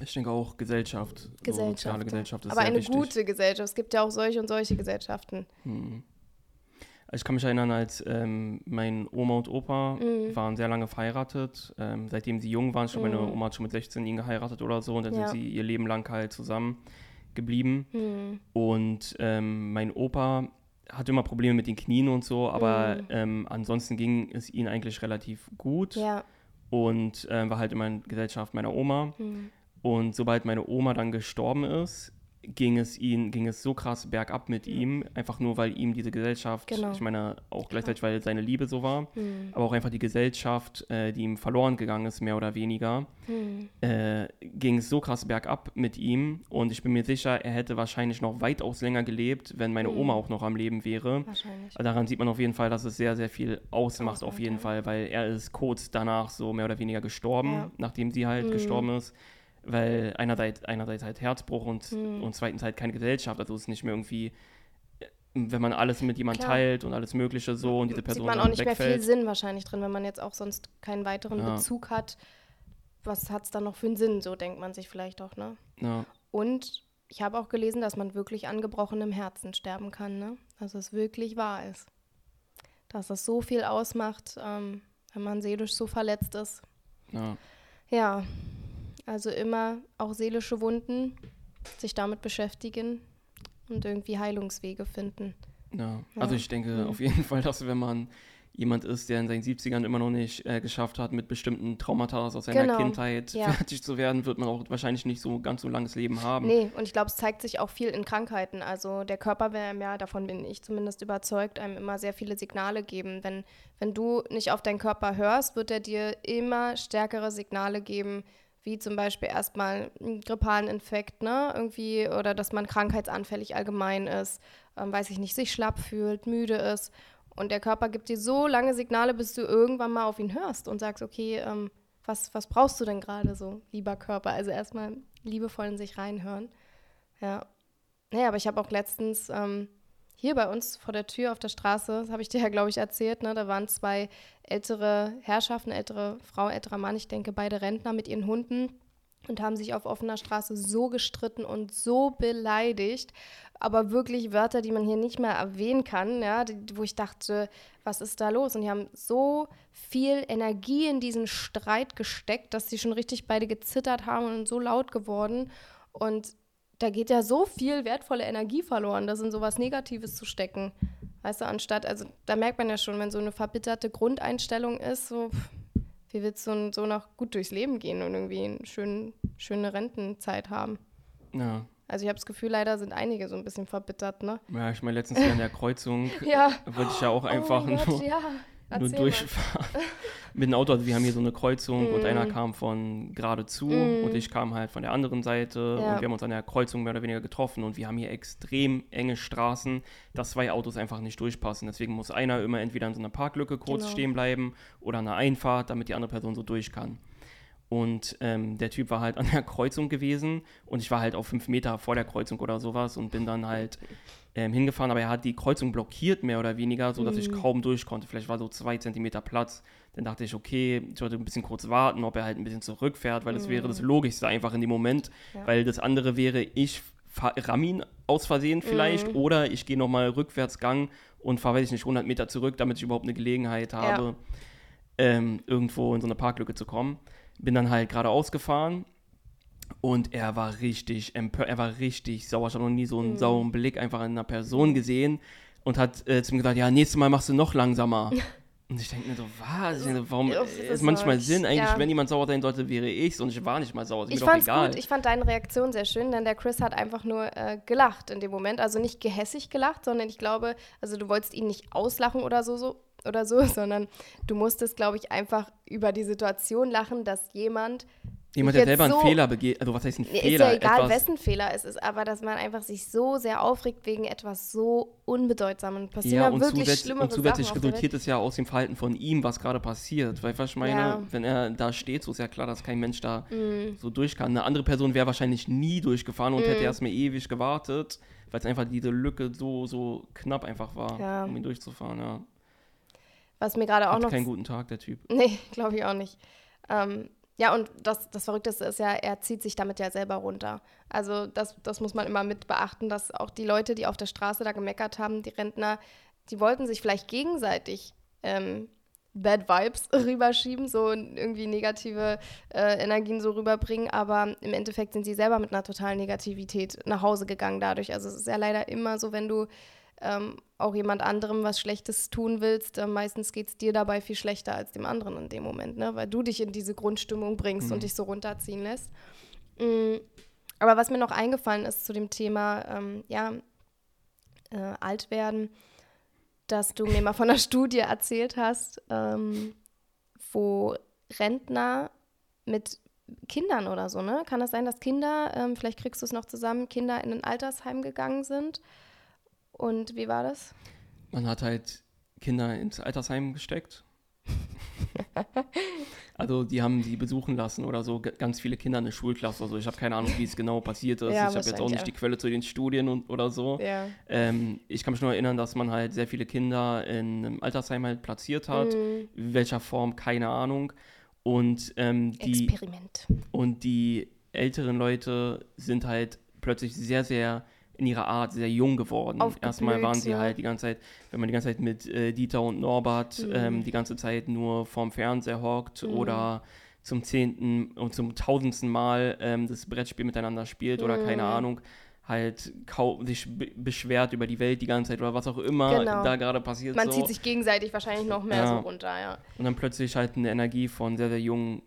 Ich denke auch Gesellschaft. Gesellschaft. Soziale Gesellschaft ist Aber eine wichtig. gute Gesellschaft. Es gibt ja auch solche und solche Gesellschaften. Hm. Ich kann mich erinnern, als ähm, mein Oma und Opa mhm. waren sehr lange verheiratet. Ähm, seitdem sie jung waren, schon mhm. meine Oma hat schon mit 16 ihn geheiratet oder so und dann ja. sind sie ihr Leben lang halt zusammen geblieben. Mhm. Und ähm, mein Opa hatte immer Probleme mit den Knien und so, aber mhm. ähm, ansonsten ging es ihnen eigentlich relativ gut. Ja. Und äh, war halt immer in Gesellschaft meiner Oma. Und sobald meine Oma dann gestorben ist, ging es ihn, ging es so krass bergab mit ihm, einfach nur weil ihm diese Gesellschaft, genau. ich meine auch gleichzeitig, weil seine Liebe so war, mhm. aber auch einfach die Gesellschaft, äh, die ihm verloren gegangen ist, mehr oder weniger, mhm. äh, ging es so krass bergab mit ihm und ich bin mir sicher, er hätte wahrscheinlich noch weitaus länger gelebt, wenn meine mhm. Oma auch noch am Leben wäre. Wahrscheinlich. Daran sieht man auf jeden Fall, dass es sehr, sehr viel ausmacht, auf jeden Fall, weil er ist kurz danach so mehr oder weniger gestorben, ja. nachdem sie halt mhm. gestorben ist weil einerseits, einerseits halt Herzbruch und, mhm. und zweitens halt keine Gesellschaft, also es ist nicht mehr irgendwie, wenn man alles mit jemandem teilt und alles Mögliche so und diese Person Sieht man auch nicht wegfällt. mehr viel Sinn wahrscheinlich drin, wenn man jetzt auch sonst keinen weiteren ja. Bezug hat. Was hat es dann noch für einen Sinn, so denkt man sich vielleicht auch, ne? Ja. Und ich habe auch gelesen, dass man wirklich an gebrochenem Herzen sterben kann, ne? Dass es wirklich wahr ist. Dass das so viel ausmacht, ähm, wenn man seelisch so verletzt ist. Ja. Ja, also immer auch seelische Wunden, sich damit beschäftigen und irgendwie Heilungswege finden. Ja, also ich denke mhm. auf jeden Fall, dass wenn man jemand ist, der in seinen 70ern immer noch nicht äh, geschafft hat, mit bestimmten Traumata aus seiner genau. Kindheit ja. fertig zu werden, wird man auch wahrscheinlich nicht so ganz so langes Leben haben. Nee, und ich glaube, es zeigt sich auch viel in Krankheiten. Also der Körper will einem ja, davon bin ich zumindest überzeugt, einem immer sehr viele Signale geben. Wenn, wenn du nicht auf deinen Körper hörst, wird er dir immer stärkere Signale geben, wie zum Beispiel erstmal einen grippalen Infekt, ne, irgendwie, oder dass man krankheitsanfällig allgemein ist, ähm, weiß ich nicht, sich schlapp fühlt, müde ist. Und der Körper gibt dir so lange Signale, bis du irgendwann mal auf ihn hörst und sagst, okay, ähm, was, was brauchst du denn gerade so, lieber Körper? Also erstmal liebevoll in sich reinhören. Ja. Naja, aber ich habe auch letztens ähm, hier bei uns vor der Tür auf der Straße, das habe ich dir ja, glaube ich, erzählt, ne, da waren zwei ältere Herrschaften, ältere Frau, älterer Mann, ich denke beide Rentner mit ihren Hunden und haben sich auf offener Straße so gestritten und so beleidigt aber wirklich Wörter, die man hier nicht mehr erwähnen kann, ja, wo ich dachte, was ist da los? Und die haben so viel Energie in diesen Streit gesteckt, dass sie schon richtig beide gezittert haben und so laut geworden. Und da geht ja so viel wertvolle Energie verloren, das in sowas Negatives zu stecken. Weißt du, anstatt, also da merkt man ja schon, wenn so eine verbitterte Grundeinstellung ist, so, wie willst du so noch gut durchs Leben gehen und irgendwie eine schön, schöne Rentenzeit haben? Ja. Also ich habe das Gefühl, leider sind einige so ein bisschen verbittert, ne? Ja, ich meine, letztens Jahr in der Kreuzung ja. wollte ich ja auch oh einfach oh Gott, nur, ja. Nur durchfahren mit dem Auto. Also wir haben hier so eine Kreuzung mm. und einer kam von geradezu mm. und ich kam halt von der anderen Seite ja. und wir haben uns an der Kreuzung mehr oder weniger getroffen und wir haben hier extrem enge Straßen, dass zwei Autos einfach nicht durchpassen. Deswegen muss einer immer entweder in so einer Parklücke kurz genau. stehen bleiben oder an einer Einfahrt, damit die andere Person so durch kann. Und ähm, der Typ war halt an der Kreuzung gewesen und ich war halt auf fünf Meter vor der Kreuzung oder sowas und bin dann halt ähm, hingefahren, aber er hat die Kreuzung blockiert, mehr oder weniger, sodass mhm. ich kaum durch konnte. Vielleicht war so zwei Zentimeter Platz. Dann dachte ich, okay, ich sollte ein bisschen kurz warten, ob er halt ein bisschen zurückfährt, weil das mhm. wäre das Logischste einfach in dem Moment, ja. weil das andere wäre, ich ramm ihn aus Versehen vielleicht mhm. oder ich gehe nochmal rückwärts Gang und fahre, weiß ich nicht, 100 Meter zurück, damit ich überhaupt eine Gelegenheit habe, ja. ähm, irgendwo in so eine Parklücke zu kommen bin dann halt geradeaus gefahren und er war richtig empört, er war richtig sauer. Ich habe noch nie so einen mhm. sauren Blick einfach in einer Person gesehen und hat äh, zu mir gesagt, ja, nächstes Mal machst du noch langsamer. Und ich denke mir so, was? Warum ist manchmal Sinn? Eigentlich, ja. wenn jemand sauer sein sollte, wäre ich und ich war nicht mal sauer. Ist ich fand gut. Ich fand deine Reaktion sehr schön, denn der Chris hat einfach nur äh, gelacht in dem Moment. Also nicht gehässig gelacht, sondern ich glaube, also du wolltest ihn nicht auslachen oder so, so oder so, sondern du musstest, glaube ich, einfach über die Situation lachen, dass jemand Jemand, der selber so, einen Fehler begeht, also was heißt ein Fehler? Ist ja egal, wessen Fehler es ist, aber dass man einfach sich so sehr aufregt wegen etwas so unbedeutsamen passiert ja, und wirklich zusätzlich, schlimmere Und zusätzlich resultiert es ja aus dem Verhalten von ihm, was gerade passiert. Weil was ich meine, ja. wenn er da steht, so ist ja klar, dass kein Mensch da mm. so durch kann. Eine andere Person wäre wahrscheinlich nie durchgefahren und mm. hätte erstmal ewig gewartet, weil es einfach diese Lücke so, so knapp einfach war, ja. um ihn durchzufahren, ja. Was mir gerade auch Hat noch. keinen guten Tag, der Typ. Nee, glaube ich auch nicht. Ähm, ja, und das, das Verrückteste ist ja, er zieht sich damit ja selber runter. Also das, das muss man immer mit beachten, dass auch die Leute, die auf der Straße da gemeckert haben, die Rentner, die wollten sich vielleicht gegenseitig ähm, Bad Vibes rüberschieben, so irgendwie negative äh, Energien so rüberbringen, aber im Endeffekt sind sie selber mit einer totalen Negativität nach Hause gegangen dadurch. Also es ist ja leider immer so, wenn du ähm, auch jemand anderem was Schlechtes tun willst, äh, meistens geht es dir dabei viel schlechter als dem anderen in dem Moment, ne? weil du dich in diese Grundstimmung bringst mhm. und dich so runterziehen lässt. Mhm. Aber was mir noch eingefallen ist zu dem Thema, ähm, ja, äh, alt werden, dass du mir mal von einer Studie erzählt hast, ähm, wo Rentner mit Kindern oder so, ne? Kann das sein, dass Kinder, ähm, vielleicht kriegst du es noch zusammen, Kinder in ein Altersheim gegangen sind und wie war das? Man hat halt Kinder ins Altersheim gesteckt. also die haben sie besuchen lassen oder so, ganz viele Kinder in der Schulklasse. Also ich habe keine Ahnung, wie es genau passiert ist. Ja, ich habe jetzt auch nicht ja. die Quelle zu den Studien und, oder so. Ja. Ähm, ich kann mich nur erinnern, dass man halt sehr viele Kinder in einem Altersheim halt platziert hat. Mhm. In welcher Form, keine Ahnung. Und ähm, die, Experiment. Und die älteren Leute sind halt plötzlich sehr, sehr in ihrer Art sehr jung geworden. Erstmal waren sie ja. halt die ganze Zeit, wenn man die ganze Zeit mit äh, Dieter und Norbert mhm. ähm, die ganze Zeit nur vorm Fernseher hockt mhm. oder zum zehnten und zum tausendsten Mal ähm, das Brettspiel miteinander spielt mhm. oder keine mhm. Ahnung, halt sich beschwert über die Welt die ganze Zeit oder was auch immer genau. da gerade passiert. Man so. zieht sich gegenseitig wahrscheinlich noch mehr ja. so runter, ja. Und dann plötzlich halt eine Energie von sehr, sehr jungen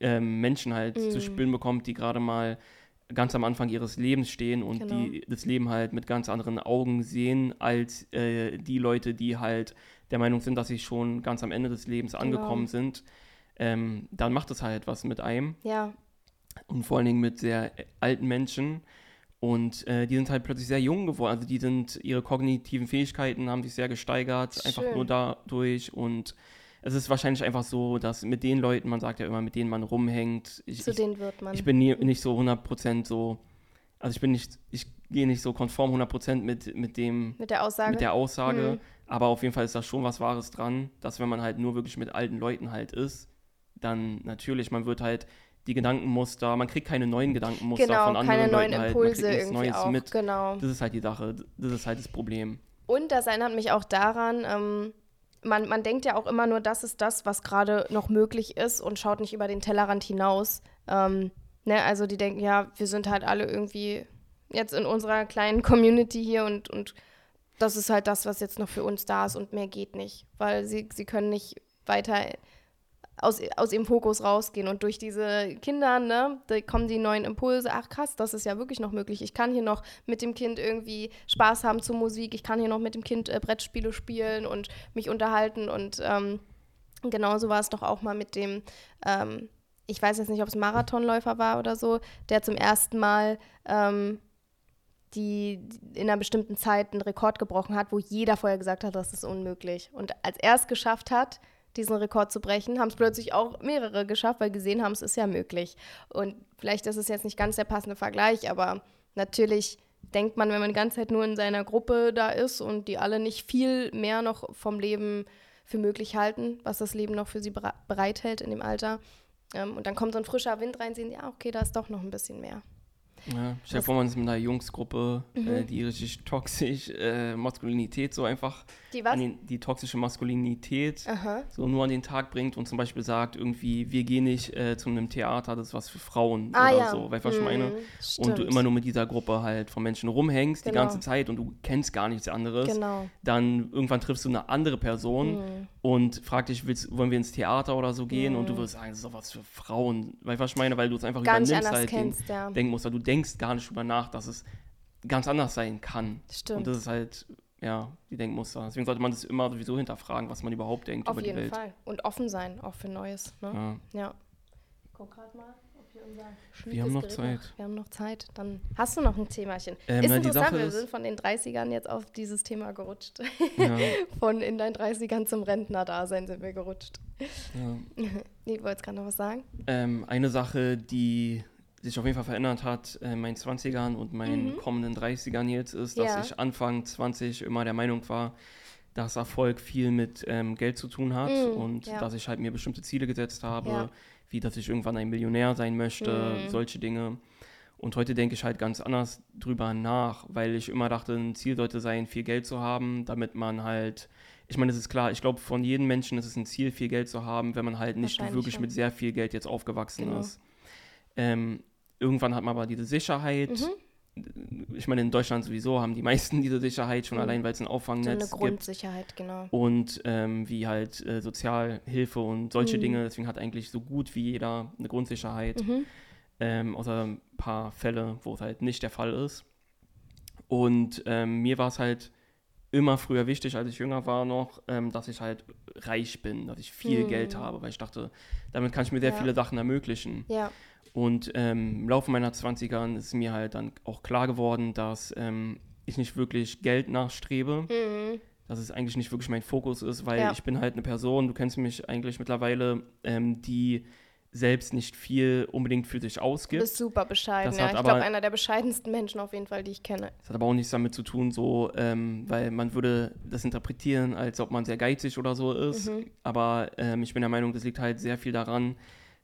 ähm, Menschen halt zu spüren bekommt, die gerade mal ganz am Anfang ihres Lebens stehen und genau. die das Leben halt mit ganz anderen Augen sehen als äh, die Leute, die halt der Meinung sind, dass sie schon ganz am Ende des Lebens genau. angekommen sind. Ähm, dann macht es halt was mit einem. Ja. Und vor allen Dingen mit sehr alten Menschen und äh, die sind halt plötzlich sehr jung geworden. Also die sind, ihre kognitiven Fähigkeiten haben sich sehr gesteigert, Schön. einfach nur dadurch. Und es ist wahrscheinlich einfach so, dass mit den Leuten, man sagt ja immer, mit denen man rumhängt. Ich, Zu ich, denen wird man. Ich bin nie, nicht so 100% so, also ich bin nicht, ich gehe nicht so konform 100% mit, mit dem. Mit der Aussage. Mit der Aussage. Mhm. Aber auf jeden Fall ist da schon was Wahres dran, dass wenn man halt nur wirklich mit alten Leuten halt ist, dann natürlich, man wird halt die Gedankenmuster, man kriegt keine neuen Gedankenmuster genau, von anderen keine Leuten neuen Impulse halt, irgendwie Neues auch, mit. Genau. Das ist halt die Sache, das ist halt das Problem. Und das erinnert mich auch daran, ähm, man, man denkt ja auch immer nur, das ist das, was gerade noch möglich ist und schaut nicht über den Tellerrand hinaus. Ähm, ne? Also die denken, ja, wir sind halt alle irgendwie jetzt in unserer kleinen Community hier und, und das ist halt das, was jetzt noch für uns da ist und mehr geht nicht, weil sie, sie können nicht weiter aus, aus ihrem Fokus rausgehen. Und durch diese Kinder, ne, da kommen die neuen Impulse. Ach krass, das ist ja wirklich noch möglich. Ich kann hier noch mit dem Kind irgendwie Spaß haben zur Musik. Ich kann hier noch mit dem Kind äh, Brettspiele spielen und mich unterhalten. Und ähm, genauso war es doch auch mal mit dem, ähm, ich weiß jetzt nicht, ob es Marathonläufer war oder so, der zum ersten Mal ähm, die in einer bestimmten Zeit einen Rekord gebrochen hat, wo jeder vorher gesagt hat, das ist unmöglich. Und als er es geschafft hat, diesen Rekord zu brechen, haben es plötzlich auch mehrere geschafft, weil gesehen haben, es ist ja möglich. Und vielleicht ist es jetzt nicht ganz der passende Vergleich, aber natürlich denkt man, wenn man die ganze Zeit nur in seiner Gruppe da ist und die alle nicht viel mehr noch vom Leben für möglich halten, was das Leben noch für sie bereithält in dem Alter. Ähm, und dann kommt so ein frischer Wind rein, sehen, ja, okay, da ist doch noch ein bisschen mehr. Ja, stell dir vor, man ist mit einer Jungsgruppe, äh, mhm. äh, die richtig toxisch äh, Maskulinität so einfach die, was? Den, die toxische Maskulinität Aha. so nur an den Tag bringt und zum Beispiel sagt irgendwie, wir gehen nicht äh, zu einem Theater, das ist was für Frauen ah, oder ja. so, weißt du, was ich meine? Mhm, und du immer nur mit dieser Gruppe halt von Menschen rumhängst genau. die ganze Zeit und du kennst gar nichts anderes, genau. dann irgendwann triffst du eine andere Person mhm. und fragst dich, willst, wollen wir ins Theater oder so gehen? Mhm. Und du wirst sagen, das ist doch was für Frauen, weißt du, was ich meine? Weil du es einfach gar übernimmst halt kennst, den ja. Denkmuster. Du denkst gar nicht drüber nach, dass es ganz anders sein kann. Stimmt. Und das ist halt ja, die Denkmuster. Deswegen sollte man das immer sowieso hinterfragen, was man überhaupt denkt Auf über die Welt. Auf jeden Fall. Und offen sein, auch für Neues. Ne? Ja. ja. Guck gerade mal, ob hier unser Wir haben noch Gerät Zeit. Noch. Wir haben noch Zeit. Dann hast du noch ein Themachen. Ähm, ist na, interessant, wir sind von den 30ern jetzt auf dieses Thema gerutscht. Ja. von in deinen 30ern zum Rentner-Dasein sind wir gerutscht. Ja. nee, wolltest gerade noch was sagen? Ähm, eine Sache, die sich auf jeden Fall verändert hat in meinen 20ern und meinen mhm. kommenden 30ern jetzt, ist, dass ja. ich Anfang 20 immer der Meinung war, dass Erfolg viel mit ähm, Geld zu tun hat mhm, und ja. dass ich halt mir bestimmte Ziele gesetzt habe, ja. wie dass ich irgendwann ein Millionär sein möchte, mhm. solche Dinge. Und heute denke ich halt ganz anders drüber nach, weil ich immer dachte, ein Ziel sollte sein, viel Geld zu haben, damit man halt, ich meine, es ist klar, ich glaube, von jedem Menschen ist es ein Ziel, viel Geld zu haben, wenn man halt nicht wirklich schon. mit sehr viel Geld jetzt aufgewachsen genau. ist. Ähm, Irgendwann hat man aber diese Sicherheit. Mhm. Ich meine, in Deutschland sowieso haben die meisten diese Sicherheit, schon mhm. allein, weil es ein Auffangnetz so eine Grundsicherheit, gibt. genau. Und ähm, wie halt äh, Sozialhilfe und solche mhm. Dinge. Deswegen hat eigentlich so gut wie jeder eine Grundsicherheit. Mhm. Ähm, außer ein paar Fälle, wo es halt nicht der Fall ist. Und ähm, mir war es halt immer früher wichtig, als ich jünger war noch, ähm, dass ich halt reich bin, dass ich viel mhm. Geld habe, weil ich dachte, damit kann ich mir sehr ja. viele Sachen ermöglichen. Ja. Und ähm, im Laufe meiner 20er ist mir halt dann auch klar geworden, dass ähm, ich nicht wirklich Geld nachstrebe. Mhm. Dass es eigentlich nicht wirklich mein Fokus ist, weil ja. ich bin halt eine Person, du kennst mich eigentlich mittlerweile, ähm, die selbst nicht viel unbedingt für sich ausgibt. Du bist super bescheiden, ja. Ich glaube, einer der bescheidensten Menschen auf jeden Fall, die ich kenne. Das hat aber auch nichts damit zu tun, so, ähm, weil man würde das interpretieren, als ob man sehr geizig oder so ist. Mhm. Aber ähm, ich bin der Meinung, das liegt halt sehr viel daran,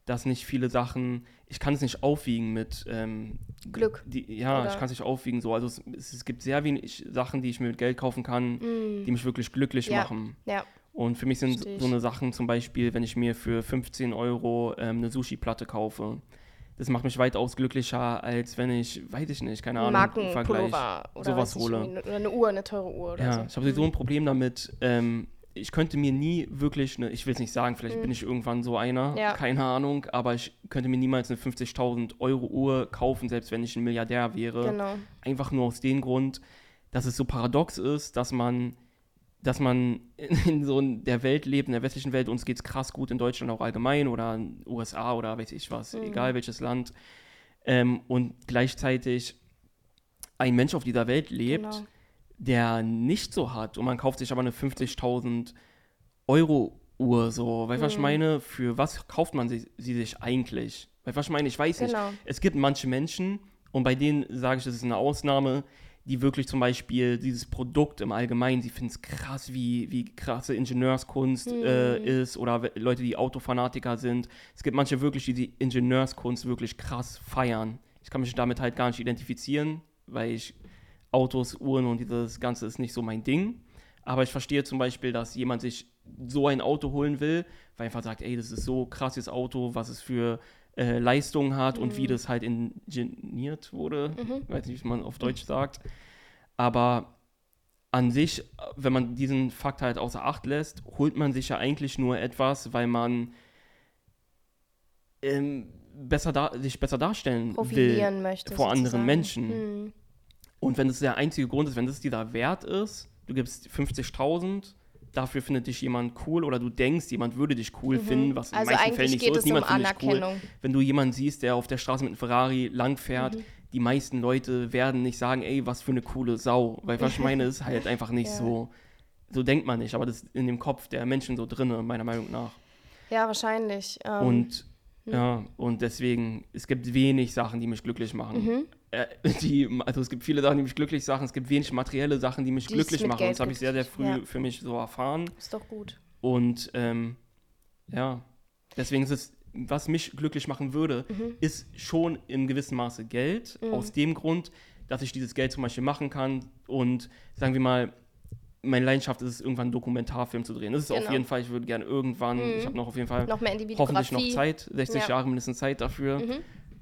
dass nicht viele Sachen, ich kann es nicht aufwiegen mit ähm, Glück. Die, ja, Oder? ich kann es nicht aufwiegen so. Also es, es, gibt sehr wenig Sachen, die ich mir mit Geld kaufen kann, mm. die mich wirklich glücklich ja. machen. Ja. Und für mich sind Versteh so eine Sachen zum Beispiel, wenn ich mir für 15 Euro ähm, eine Sushi-Platte kaufe. das macht mich weitaus glücklicher, als wenn ich, weiß ich nicht, keine Ahnung, Markenvergleich, sowas hole. Oder eine Uhr, eine teure Uhr oder ja, so. ich habe so ein Problem damit, ähm, ich könnte mir nie wirklich eine, ich will es nicht sagen, vielleicht mhm. bin ich irgendwann so einer, ja. keine Ahnung, aber ich könnte mir niemals eine 50.000 Euro Uhr kaufen, selbst wenn ich ein Milliardär wäre. Genau. Einfach nur aus dem Grund, dass es so paradox ist, dass man, dass man in, so der Welt lebt, in der westlichen Welt, uns geht es krass gut in Deutschland auch allgemein oder in den USA oder weiß ich was, mhm. egal welches Land. Ähm, und gleichzeitig ein Mensch auf dieser Welt lebt, genau. Der nicht so hat und man kauft sich aber eine 50.000 Euro Uhr so. Weißt du, mhm. was ich mhm. meine? Für was kauft man sie, sie sich eigentlich? Weißt du, was ich meine? Ich weiß genau. nicht. Es gibt manche Menschen und bei denen sage ich, das ist eine Ausnahme, die wirklich zum Beispiel dieses Produkt im Allgemeinen, sie finden es krass, wie, wie krasse Ingenieurskunst mhm. äh, ist oder Leute, die Autofanatiker sind. Es gibt manche wirklich, die die Ingenieurskunst wirklich krass feiern. Ich kann mich damit halt gar nicht identifizieren, weil ich Autos, Uhren und dieses Ganze ist nicht so mein Ding. Aber ich verstehe zum Beispiel, dass jemand sich so ein Auto holen will, weil er einfach sagt, ey, das ist so krasses Auto, was es für äh, Leistungen hat mhm. und wie mhm. das halt ingeniert wurde. Mhm. Ich weiß nicht, wie man auf Deutsch sagt. Aber an sich, wenn man diesen Fakt halt außer Acht lässt, holt man sich ja eigentlich nur etwas, weil man ähm, besser da, sich besser darstellen will möchte, vor anderen Menschen. Mhm. Und wenn das der einzige Grund ist, wenn das dieser Wert ist, du gibst 50.000 dafür findet dich jemand cool oder du denkst, jemand würde dich cool mhm. finden, was in also manchen Fällen nicht so ist. Niemand um findet dich cool. Wenn du jemanden siehst, der auf der Straße mit einem Ferrari langfährt, mhm. die meisten Leute werden nicht sagen, ey, was für eine coole Sau. Weil was ich meine, ist halt einfach nicht ja. so. So denkt man nicht, aber das ist in dem Kopf der Menschen so drin, meiner Meinung nach. Ja, wahrscheinlich. Ähm, und hm. ja, und deswegen, es gibt wenig Sachen, die mich glücklich machen. Äh, die, also es gibt viele Sachen, die mich glücklich machen, es gibt wenig materielle Sachen, die mich die glücklich machen. Geld das habe ich sehr, sehr früh ja. für mich so erfahren. Ist doch gut. Und ähm, ja, deswegen ist es, was mich glücklich machen würde, mhm. ist schon in gewissem Maße Geld. Mhm. Aus dem Grund, dass ich dieses Geld zum Beispiel machen kann und sagen wir mal, meine Leidenschaft ist es, irgendwann einen Dokumentarfilm zu drehen. Das ist genau. auf jeden Fall, ich würde gerne irgendwann, mhm. ich habe noch auf jeden Fall noch hoffentlich noch Zeit, 60 ja. Jahre mindestens Zeit dafür. Mhm.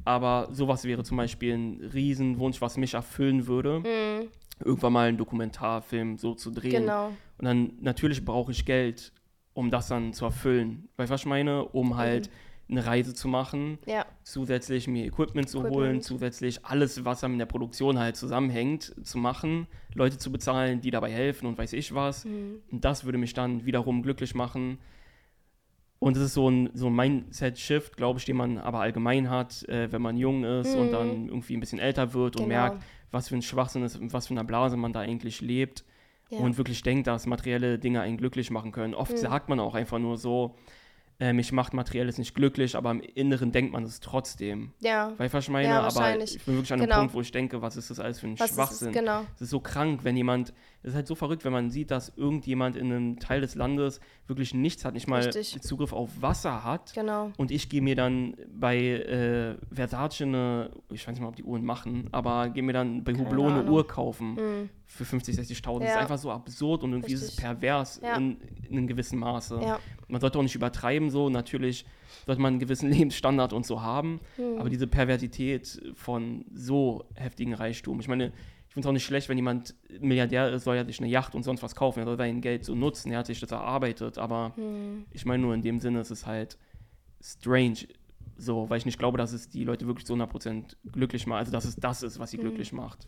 Aber sowas wäre zum Beispiel ein Riesenwunsch, was mich erfüllen würde. Mhm. Irgendwann mal einen Dokumentarfilm so zu drehen. Genau. Und dann natürlich brauche ich Geld, um das dann zu erfüllen. Weißt du, was ich meine? Um halt mhm. eine Reise zu machen, ja. zusätzlich mir Equipment zu Equipment. holen, zusätzlich alles, was dann mit der Produktion halt zusammenhängt, zu machen, Leute zu bezahlen, die dabei helfen und weiß ich was. Mhm. Und das würde mich dann wiederum glücklich machen. Und es ist so ein, so ein Mindset-Shift, glaube ich, den man aber allgemein hat, äh, wenn man jung ist mhm. und dann irgendwie ein bisschen älter wird und genau. merkt, was für ein Schwachsinn ist, was für eine Blase man da eigentlich lebt. Ja. Und wirklich denkt, dass materielle Dinge einen glücklich machen können. Oft mhm. sagt man auch einfach nur so, äh, mich macht Materielles nicht glücklich, aber im Inneren denkt man es trotzdem. Ja. Weil ich meine, ja, aber ich bin wirklich an genau. einem Punkt, wo ich denke, was ist das alles für ein was Schwachsinn? Ist es, genau. Es ist so krank, wenn jemand, es ist halt so verrückt, wenn man sieht, dass irgendjemand in einem Teil des Landes wirklich nichts hat, nicht mal Richtig. Zugriff auf Wasser hat. Genau. Und ich gehe mir dann bei äh, Versace eine, ich weiß nicht mal, ob die Uhren machen, aber gehe mir dann bei Hublot eine Uhr kaufen. Mhm für 50, 60.000. Ja. Das ist einfach so absurd und irgendwie Richtig. ist es pervers ja. in, in, einem gewissen Maße. Ja. Man sollte auch nicht übertreiben so. Natürlich sollte man einen gewissen Lebensstandard und so haben. Mhm. Aber diese Perversität von so heftigen Reichtum. Ich meine, ich finde es auch nicht schlecht, wenn jemand Milliardär ist, soll er sich eine Yacht und sonst was kaufen. Er soll sein Geld so nutzen. Er hat sich das erarbeitet. Aber mhm. ich meine nur in dem Sinne, ist es halt strange. So, weil ich nicht glaube, dass es die Leute wirklich zu 100% glücklich macht. Also, dass es das ist, was sie mhm. glücklich macht.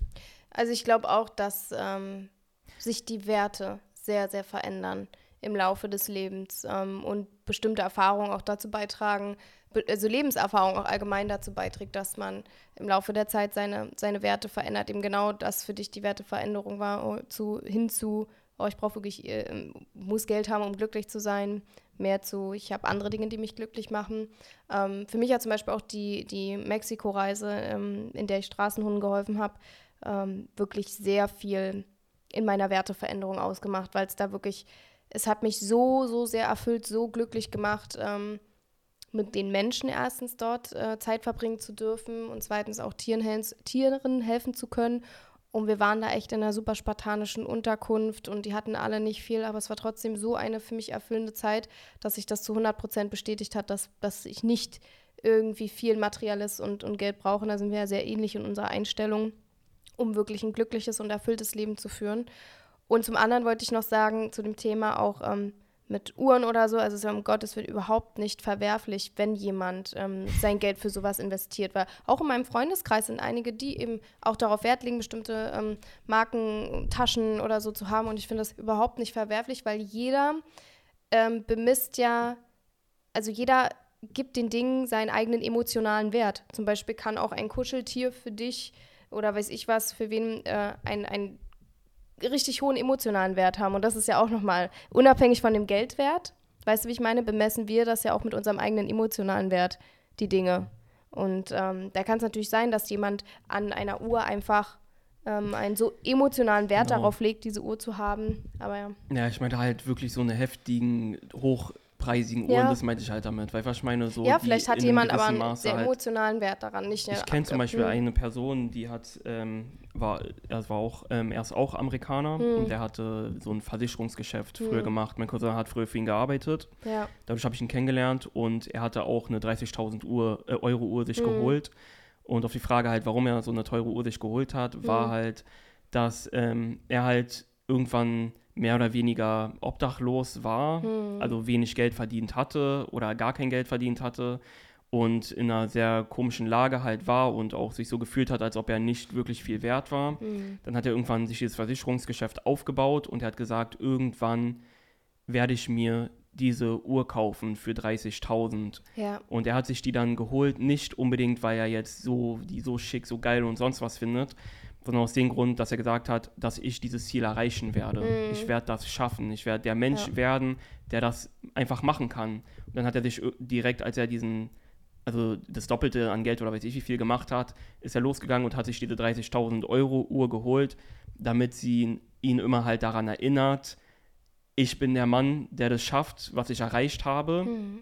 Also ich glaube auch, dass ähm, sich die Werte sehr, sehr verändern im Laufe des Lebens ähm, und bestimmte Erfahrungen auch dazu beitragen, also Lebenserfahrung auch allgemein dazu beiträgt, dass man im Laufe der Zeit seine, seine Werte verändert. Eben genau das für dich die Werteveränderung war, oh, zu, hin zu, oh, ich brauche wirklich, äh, muss Geld haben, um glücklich zu sein, mehr zu, ich habe andere Dinge, die mich glücklich machen. Ähm, für mich hat zum Beispiel auch die, die Mexiko-Reise, ähm, in der ich Straßenhunden geholfen habe, ähm, wirklich sehr viel in meiner Werteveränderung ausgemacht, weil es da wirklich, es hat mich so, so sehr erfüllt, so glücklich gemacht, ähm, mit den Menschen erstens dort äh, Zeit verbringen zu dürfen und zweitens auch Tieren, Tieren helfen zu können. Und wir waren da echt in einer super spartanischen Unterkunft und die hatten alle nicht viel, aber es war trotzdem so eine für mich erfüllende Zeit, dass sich das zu 100 Prozent bestätigt hat, dass, dass ich nicht irgendwie viel Materielles und, und Geld brauchen. Da sind wir ja sehr ähnlich in unserer Einstellung, um wirklich ein glückliches und erfülltes Leben zu führen. Und zum anderen wollte ich noch sagen, zu dem Thema auch ähm, mit Uhren oder so, also es ist um Gottes Willen überhaupt nicht verwerflich, wenn jemand ähm, sein Geld für sowas investiert. Weil auch in meinem Freundeskreis sind einige, die eben auch darauf Wert legen, bestimmte ähm, Marken, Taschen oder so zu haben. Und ich finde das überhaupt nicht verwerflich, weil jeder ähm, bemisst ja, also jeder gibt den Dingen seinen eigenen emotionalen Wert. Zum Beispiel kann auch ein Kuscheltier für dich oder weiß ich was, für wen äh, ein, ein richtig hohen emotionalen Wert haben. Und das ist ja auch nochmal unabhängig von dem Geldwert. Weißt du, wie ich meine? Bemessen wir das ja auch mit unserem eigenen emotionalen Wert, die Dinge. Und ähm, da kann es natürlich sein, dass jemand an einer Uhr einfach ähm, einen so emotionalen Wert genau. darauf legt, diese Uhr zu haben. Aber ja. Ja, ich meine halt wirklich so eine heftigen, hoch preisigen Uhren, ja. das meinte ich halt damit. Weil ich meine, so. Ja, vielleicht hat jemand aber einen Maße sehr halt, emotionalen Wert daran, nicht Ich kenne zum Beispiel eine Person, die hat, ähm, war, er war auch, ähm, er ist auch Amerikaner hm. und der hatte so ein Versicherungsgeschäft hm. früher gemacht. Mein Cousin hat früher für ihn gearbeitet. Ja. Dadurch habe ich ihn kennengelernt und er hatte auch eine 30.000 Uhr, äh, Euro Uhr sich hm. geholt. Und auf die Frage halt, warum er so eine teure Uhr sich geholt hat, war hm. halt, dass ähm, er halt irgendwann mehr oder weniger obdachlos war, hm. also wenig Geld verdient hatte oder gar kein Geld verdient hatte und in einer sehr komischen Lage halt war und auch sich so gefühlt hat, als ob er nicht wirklich viel wert war. Hm. Dann hat er irgendwann sich dieses Versicherungsgeschäft aufgebaut und er hat gesagt, irgendwann werde ich mir diese Uhr kaufen für 30.000. Ja. Und er hat sich die dann geholt, nicht unbedingt, weil er jetzt so die so schick, so geil und sonst was findet, sondern aus dem Grund, dass er gesagt hat, dass ich dieses Ziel erreichen werde. Mm. Ich werde das schaffen. Ich werde der Mensch ja. werden, der das einfach machen kann. Und dann hat er sich direkt, als er diesen, also das Doppelte an Geld oder weiß ich wie viel gemacht hat, ist er losgegangen und hat sich diese 30.000 Euro Uhr geholt, damit sie ihn immer halt daran erinnert, ich bin der Mann, der das schafft, was ich erreicht habe. Mm.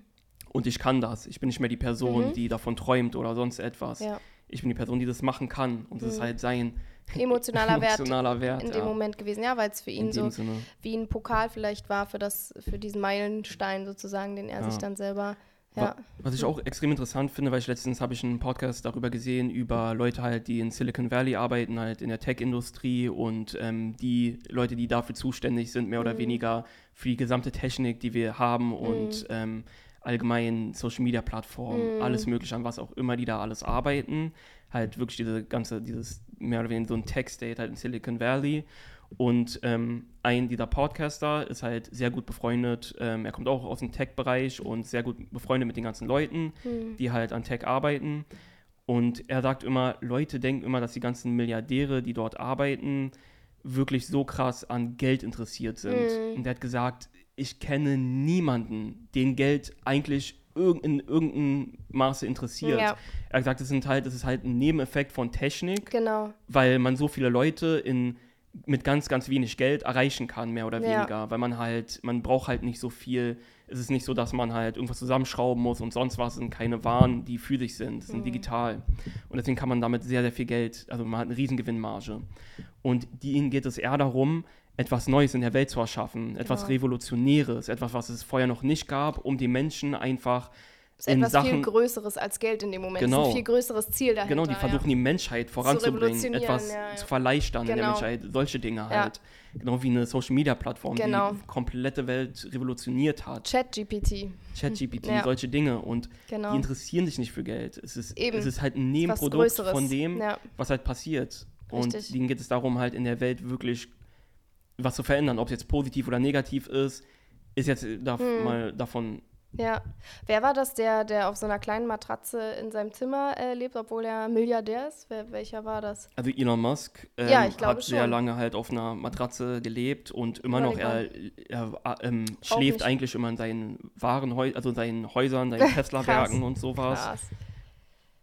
Und ich kann das. Ich bin nicht mehr die Person, mhm. die davon träumt oder sonst etwas. Ja ich bin die Person, die das machen kann. Und das mhm. ist halt sein emotionaler, emotionaler Wert, Wert, in dem Moment gewesen. Ja, weil es für ihn so Sinne. wie ein Pokal vielleicht war für, das, für diesen Meilenstein sozusagen, den er ja. sich dann selber ja. Was ich auch extrem interessant finde, weil ich letztens habe ich einen Podcast darüber gesehen, über Leute halt, die in Silicon Valley arbeiten, halt in der Tech-Industrie und ähm, die Leute, die dafür zuständig sind, mehr oder mhm. weniger für die gesamte Technik, die wir haben und mhm. ähm, allgemein Social Media Plattformen, mm. alles mögliche, an was auch immer die da alles arbeiten. Halt wirklich diese ganze, dieses mehr oder weniger so ein Tech-State halt in Silicon Valley. Und ähm, ein dieser Podcaster ist halt sehr gut befreundet. Ähm, er kommt auch aus dem Tech-Bereich und sehr gut befreundet mit den ganzen Leuten, mm. die halt an Tech arbeiten. Und er sagt immer, Leute denken immer, dass die ganzen Milliardäre, die dort arbeiten, wirklich so krass an Geld interessiert sind. Mm. Und er hat gesagt, ich kenne niemanden, den Geld eigentlich in irgendeinem Maße interessiert. Ja. Er hat gesagt, das, sind halt, das ist halt ein Nebeneffekt von Technik, genau. weil man so viele Leute in, mit ganz, ganz wenig Geld erreichen kann, mehr oder weniger. Ja. Weil man halt, man braucht halt nicht so viel. Es ist nicht so, dass man halt irgendwas zusammenschrauben muss und sonst was sind keine Waren, die physisch sind, sind mhm. digital. Und deswegen kann man damit sehr, sehr viel Geld, also man hat eine Riesen Und ihnen geht es eher darum, etwas Neues in der Welt zu erschaffen, etwas genau. Revolutionäres, etwas, was es vorher noch nicht gab, um die Menschen einfach ist etwas Sachen, viel Größeres als Geld in dem Moment. Genau. Ist ein viel größeres Ziel dahinter. Genau, die versuchen ja. die Menschheit voranzubringen, etwas ja, ja. zu verleichtern genau. in der genau. Menschheit, solche Dinge halt. Genau wie eine Social Media Plattform, genau. die komplette Welt revolutioniert hat. ChatGPT. ChatGPT, solche Dinge. Und genau. die interessieren sich nicht für Geld. Es ist, Eben. es ist halt ein Nebenprodukt von dem, was halt passiert. Und Richtig. denen geht es darum, halt in der Welt wirklich was zu verändern. Ob es jetzt positiv oder negativ ist, ist jetzt da hm. mal davon. Ja. Wer war das, der, der auf so einer kleinen Matratze in seinem Zimmer äh, lebt, obwohl er Milliardär ist? Wer, welcher war das? Also Elon Musk ähm, ja, hat sehr schon. lange halt auf einer Matratze gelebt und immer noch, er, er ähm, schläft eigentlich immer in seinen Warenhäusern, also in seinen Häusern, seinen Tesla-Werken und sowas. Krass.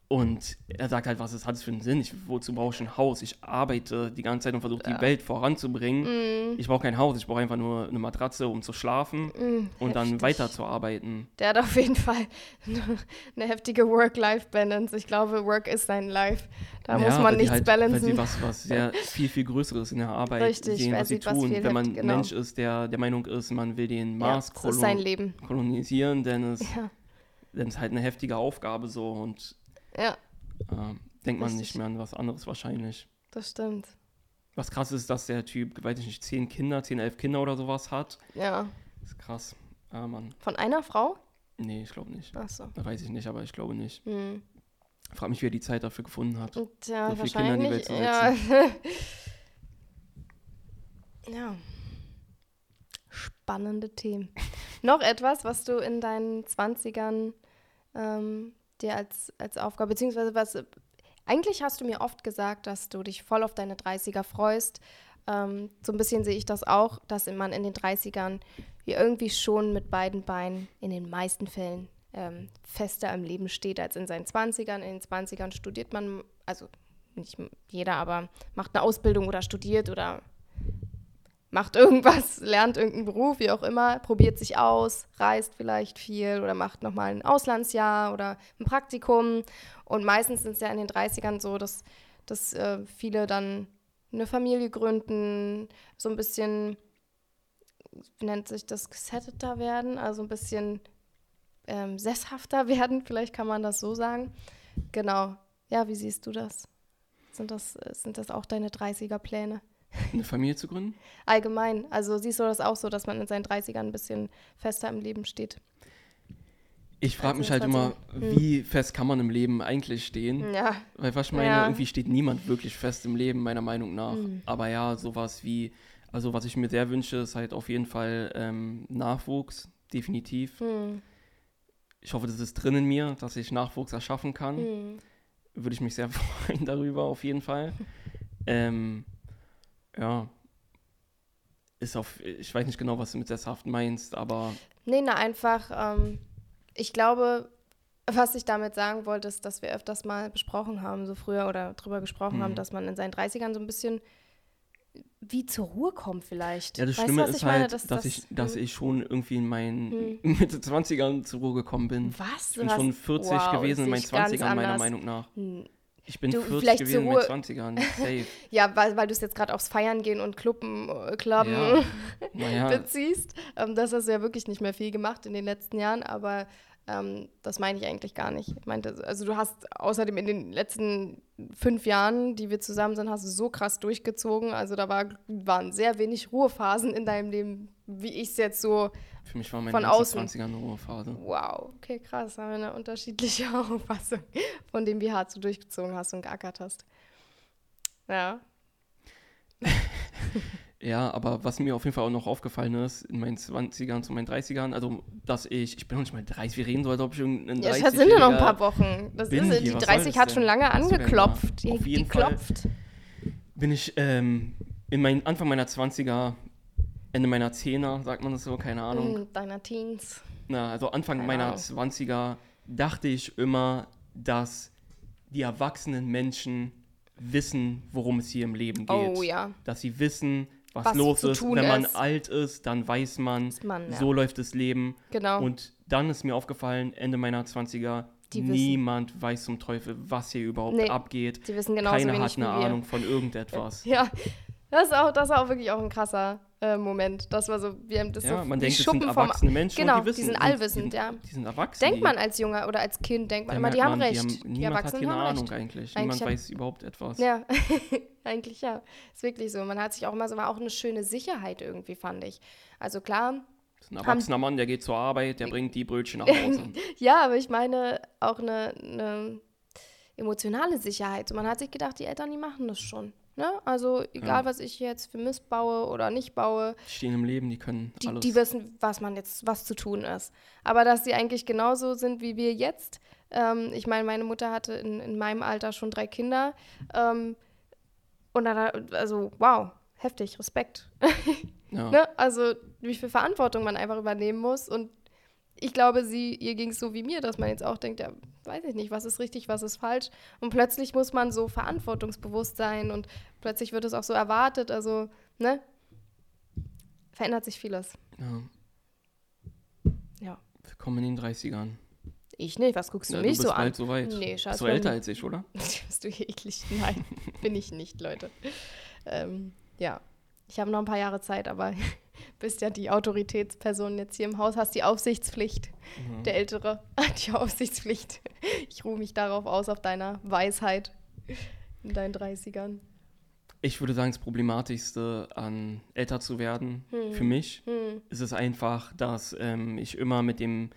Und er sagt halt, was ist, hat es für einen Sinn? Ich, wozu brauche ich ein Haus? Ich arbeite die ganze Zeit und versuche ja. die Welt voranzubringen. Mm. Ich brauche kein Haus, ich brauche einfach nur eine Matratze, um zu schlafen mm, und dann weiterzuarbeiten. Der hat auf jeden Fall eine heftige Work-Life-Balance. Ich glaube, Work ist sein Life. Da ja, muss man nichts halt, balancen. Weil sie was, was sehr viel, viel Größeres in der Arbeit Richtig, sehen, was sie tun. Was Wenn man genau. ein Mensch ist, der der Meinung ist, man will den Mars ja, kolon kolonisieren, denn es dann ist halt eine heftige Aufgabe so und ja. äh, denkt man nicht mehr an was anderes wahrscheinlich. Das stimmt. Was krass ist, dass der Typ, weiß ich nicht, zehn Kinder, zehn, elf Kinder oder sowas hat. Ja. Das ist krass. Ah, Mann. Von einer Frau? Nee, ich glaube nicht. Ach so. Da weiß ich nicht, aber ich glaube nicht. Hm. Frag mich, wie er die Zeit dafür gefunden hat. Ja, so viele Kinder in die Welt zu setzen. Ja. ja. Spannende Themen. Noch etwas, was du in deinen 20ern ähm, dir als, als Aufgabe, beziehungsweise was, eigentlich hast du mir oft gesagt, dass du dich voll auf deine 30er freust. Ähm, so ein bisschen sehe ich das auch, dass man in den 30ern irgendwie schon mit beiden Beinen in den meisten Fällen ähm, fester im Leben steht als in seinen 20ern. In den 20ern studiert man, also nicht jeder, aber macht eine Ausbildung oder studiert oder macht irgendwas, lernt irgendeinen Beruf, wie auch immer, probiert sich aus, reist vielleicht viel oder macht nochmal ein Auslandsjahr oder ein Praktikum. Und meistens ist es ja in den 30ern so, dass, dass äh, viele dann eine Familie gründen, so ein bisschen, nennt sich das, gesetteter werden, also ein bisschen ähm, sesshafter werden, vielleicht kann man das so sagen. Genau. Ja, wie siehst du das? Sind das, sind das auch deine 30er-Pläne? Eine Familie zu gründen? Allgemein. Also siehst du das auch so, dass man in seinen 30ern ein bisschen fester im Leben steht? Ich frage mich halt immer, hm. wie fest kann man im Leben eigentlich stehen? Ja. Weil was ich meine, ja. irgendwie steht niemand wirklich fest im Leben, meiner Meinung nach. Mhm. Aber ja, sowas wie, also was ich mir sehr wünsche, ist halt auf jeden Fall ähm, Nachwuchs, definitiv. Mhm. Ich hoffe, das ist drin in mir, dass ich Nachwuchs erschaffen kann. Mhm. Würde ich mich sehr freuen darüber, auf jeden Fall. ähm, ja, ist auf, ich weiß nicht genau, was du mit sesshaft meinst, aber. Nee, na, einfach, ähm, ich glaube, was ich damit sagen wollte, ist, dass wir öfters mal besprochen haben, so früher oder drüber gesprochen mhm. haben, dass man in seinen 30ern so ein bisschen wie zur Ruhe kommt vielleicht. Ja, das weißt Schlimme ist halt, meine, dass, dass, ich, dass hm. ich schon irgendwie in meinen hm. Mitte 20ern zur Ruhe gekommen bin. Was? Ich bin schon 40 wow, gewesen in meinen 20ern, meiner Meinung nach. Hm. Ich bin du, 40 gewesen in meinen 20ern. Safe. ja, weil, weil du es jetzt gerade aufs Feiern gehen und Clubben, äh, Clubben ja. ja. beziehst. Ähm, das hast du ja wirklich nicht mehr viel gemacht in den letzten Jahren, aber ähm, das meine ich eigentlich gar nicht. Ich meinte, also du hast außerdem in den letzten fünf Jahren, die wir zusammen sind, hast du so krass durchgezogen. Also da war, waren sehr wenig Ruhephasen in deinem Leben, wie ich es jetzt so Für mich war meine von außen. 20er eine Ruhephase. Wow, okay, krass. Haben wir eine unterschiedliche Auffassung von dem, wie hart du durchgezogen hast und geackert hast. Ja. Ja, aber was mir auf jeden Fall auch noch aufgefallen ist, in meinen 20ern zu meinen 30ern, also, dass ich, ich bin noch nicht mal 30, wir reden so, als ob ich irgendein Ja, das sind ja noch ein paar Wochen. Das ist, die 30 hat schon lange angeklopft. Die, auf jeden die Fall klopft. bin ich ähm, in meinen Anfang meiner 20er, Ende meiner 10er, sagt man das so, keine Ahnung. Mm, deiner Teens. Na, also Anfang keine meiner Ahnung. 20er dachte ich immer, dass die erwachsenen Menschen wissen, worum es hier im Leben geht. Oh ja. Dass sie wissen, was, was los ist. Wenn man ist. alt ist, dann weiß man, man ja. so läuft das Leben. Genau. Und dann ist mir aufgefallen, Ende meiner 20er, Die niemand wissen. weiß zum Teufel, was hier überhaupt nee, abgeht. Die wissen genauso Keiner hat eine Ahnung von irgendetwas. Ja, das ist auch, das ist auch wirklich auch ein krasser äh, Moment. Das war so, wir haben das ja, so man denkt, Schuppen das sind erwachsene Menschen genau, die, wissen, die sind allwissend, die, ja. Die sind erwachsen. Denkt man als Junger oder als Kind, denkt man immer, die haben recht. Die, haben, die Erwachsenen hat hier eine Ahnung recht. eigentlich. eigentlich niemand weiß überhaupt etwas. Ja, eigentlich ja. Ist wirklich so. Man hat sich auch immer so, war auch eine schöne Sicherheit irgendwie, fand ich. Also klar, das ist ein erwachsener Mann, der geht zur Arbeit, der bringt die Brötchen nach Hause. ja, aber ich meine auch eine, eine emotionale Sicherheit. So, man hat sich gedacht, die Eltern, die machen das schon. Ne? Also egal, ja. was ich jetzt für Mist baue oder nicht baue. Die stehen im Leben, die können die, alles. Die wissen, was man jetzt, was zu tun ist. Aber dass sie eigentlich genauso sind wie wir jetzt. Ähm, ich meine, meine Mutter hatte in, in meinem Alter schon drei Kinder. Ähm, und dann, also wow, heftig, Respekt. Ja. ne? Also wie viel Verantwortung man einfach übernehmen muss und ich glaube, sie, ihr ging es so wie mir, dass man jetzt auch denkt, ja, weiß ich nicht, was ist richtig, was ist falsch. Und plötzlich muss man so verantwortungsbewusst sein und plötzlich wird es auch so erwartet. Also, ne? Verändert sich vieles. Ja. Ja. Willkommen in den 30ern. Ich nicht, was guckst du ja, mich du so an? Bald so weit. Nee, scheiße. Bist du älter als ich, oder? bist du eklig? Nein, bin ich nicht, Leute. Ähm, ja, ich habe noch ein paar Jahre Zeit, aber Bist ja die Autoritätsperson jetzt hier im Haus, hast die Aufsichtspflicht. Mhm. Der Ältere hat die Aufsichtspflicht. Ich ruhe mich darauf aus, auf deiner Weisheit in deinen 30ern. Ich würde sagen, das Problematischste an älter zu werden, hm. für mich, hm. ist es einfach, dass ähm, ich immer mit dem,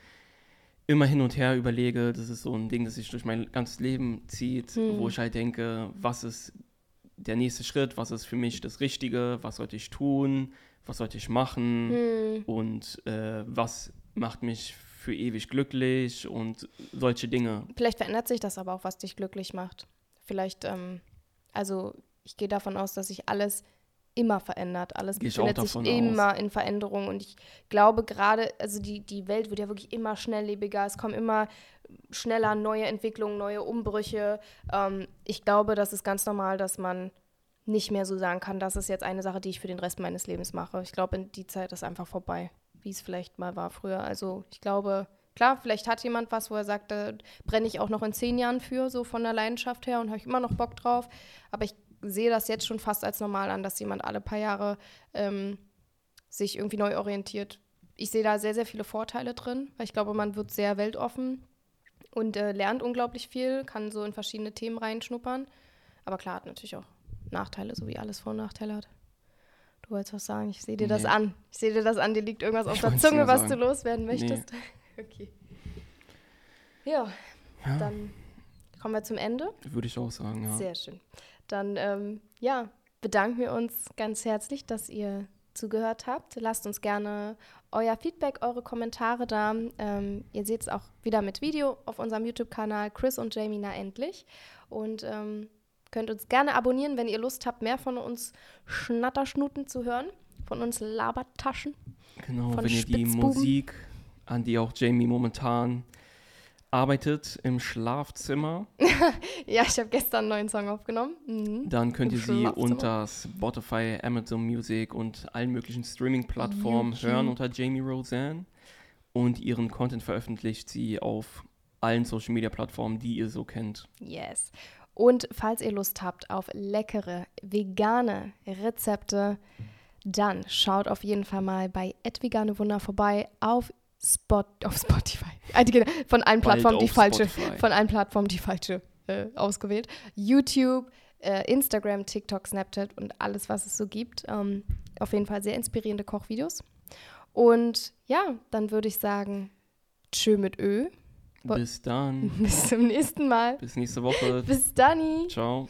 immer hin und her überlege, das ist so ein Ding, das sich durch mein ganzes Leben zieht, hm. wo ich halt denke, was ist der nächste Schritt, was ist für mich das Richtige, was sollte ich tun, was sollte ich machen hm. und äh, was macht mich für ewig glücklich und solche Dinge. Vielleicht verändert sich das aber auch, was dich glücklich macht. Vielleicht, ähm, also ich gehe davon aus, dass sich alles immer verändert. Alles befindet sich immer aus. in Veränderung. Und ich glaube gerade, also die, die Welt wird ja wirklich immer schnelllebiger. Es kommen immer schneller neue Entwicklungen, neue Umbrüche. Ähm, ich glaube, das ist ganz normal, dass man nicht mehr so sagen kann, das ist jetzt eine Sache, die ich für den Rest meines Lebens mache. Ich glaube, die Zeit ist einfach vorbei, wie es vielleicht mal war früher. Also ich glaube, klar, vielleicht hat jemand was, wo er sagt, da brenne ich auch noch in zehn Jahren für, so von der Leidenschaft her und habe ich immer noch Bock drauf. Aber ich sehe das jetzt schon fast als normal an, dass jemand alle paar Jahre ähm, sich irgendwie neu orientiert. Ich sehe da sehr, sehr viele Vorteile drin, weil ich glaube, man wird sehr weltoffen und äh, lernt unglaublich viel, kann so in verschiedene Themen reinschnuppern. Aber klar, hat natürlich auch Nachteile, so wie alles Vor- und Nachteile hat. Du wolltest was sagen, ich sehe dir nee. das an. Ich sehe dir das an, dir liegt irgendwas auf der Zunge, was du loswerden möchtest. Nee. okay. Ja, ja, dann kommen wir zum Ende. Würde ich auch sagen, ja. Sehr schön dann ähm, ja, bedanken wir uns ganz herzlich, dass ihr zugehört habt. Lasst uns gerne euer Feedback, eure Kommentare da. Ähm, ihr seht es auch wieder mit Video auf unserem YouTube-Kanal Chris und Jamie na endlich. Und ähm, könnt uns gerne abonnieren, wenn ihr Lust habt, mehr von uns Schnatterschnuten zu hören, von uns Labertaschen. Genau, wenn ihr die Musik, an die auch Jamie momentan arbeitet im Schlafzimmer. ja, ich habe gestern einen neuen Song aufgenommen. Mhm. Dann könnt ihr sie unter Spotify, Amazon Music und allen möglichen Streaming-Plattformen hören unter Jamie Roseanne. Und ihren Content veröffentlicht sie auf allen Social-Media-Plattformen, die ihr so kennt. Yes. Und falls ihr Lust habt auf leckere, vegane Rezepte, dann schaut auf jeden Fall mal bei Vegane Wunder vorbei auf Spot, auf Spotify. Von allen Plattformen die falsche, Spotify. von allen Plattformen die falsche äh, ausgewählt. YouTube, äh, Instagram, TikTok, Snapchat und alles, was es so gibt. Ähm, auf jeden Fall sehr inspirierende Kochvideos. Und ja, dann würde ich sagen, tschö mit Ö. Bis dann. Bis zum nächsten Mal. Bis nächste Woche. Bis dann. Ciao.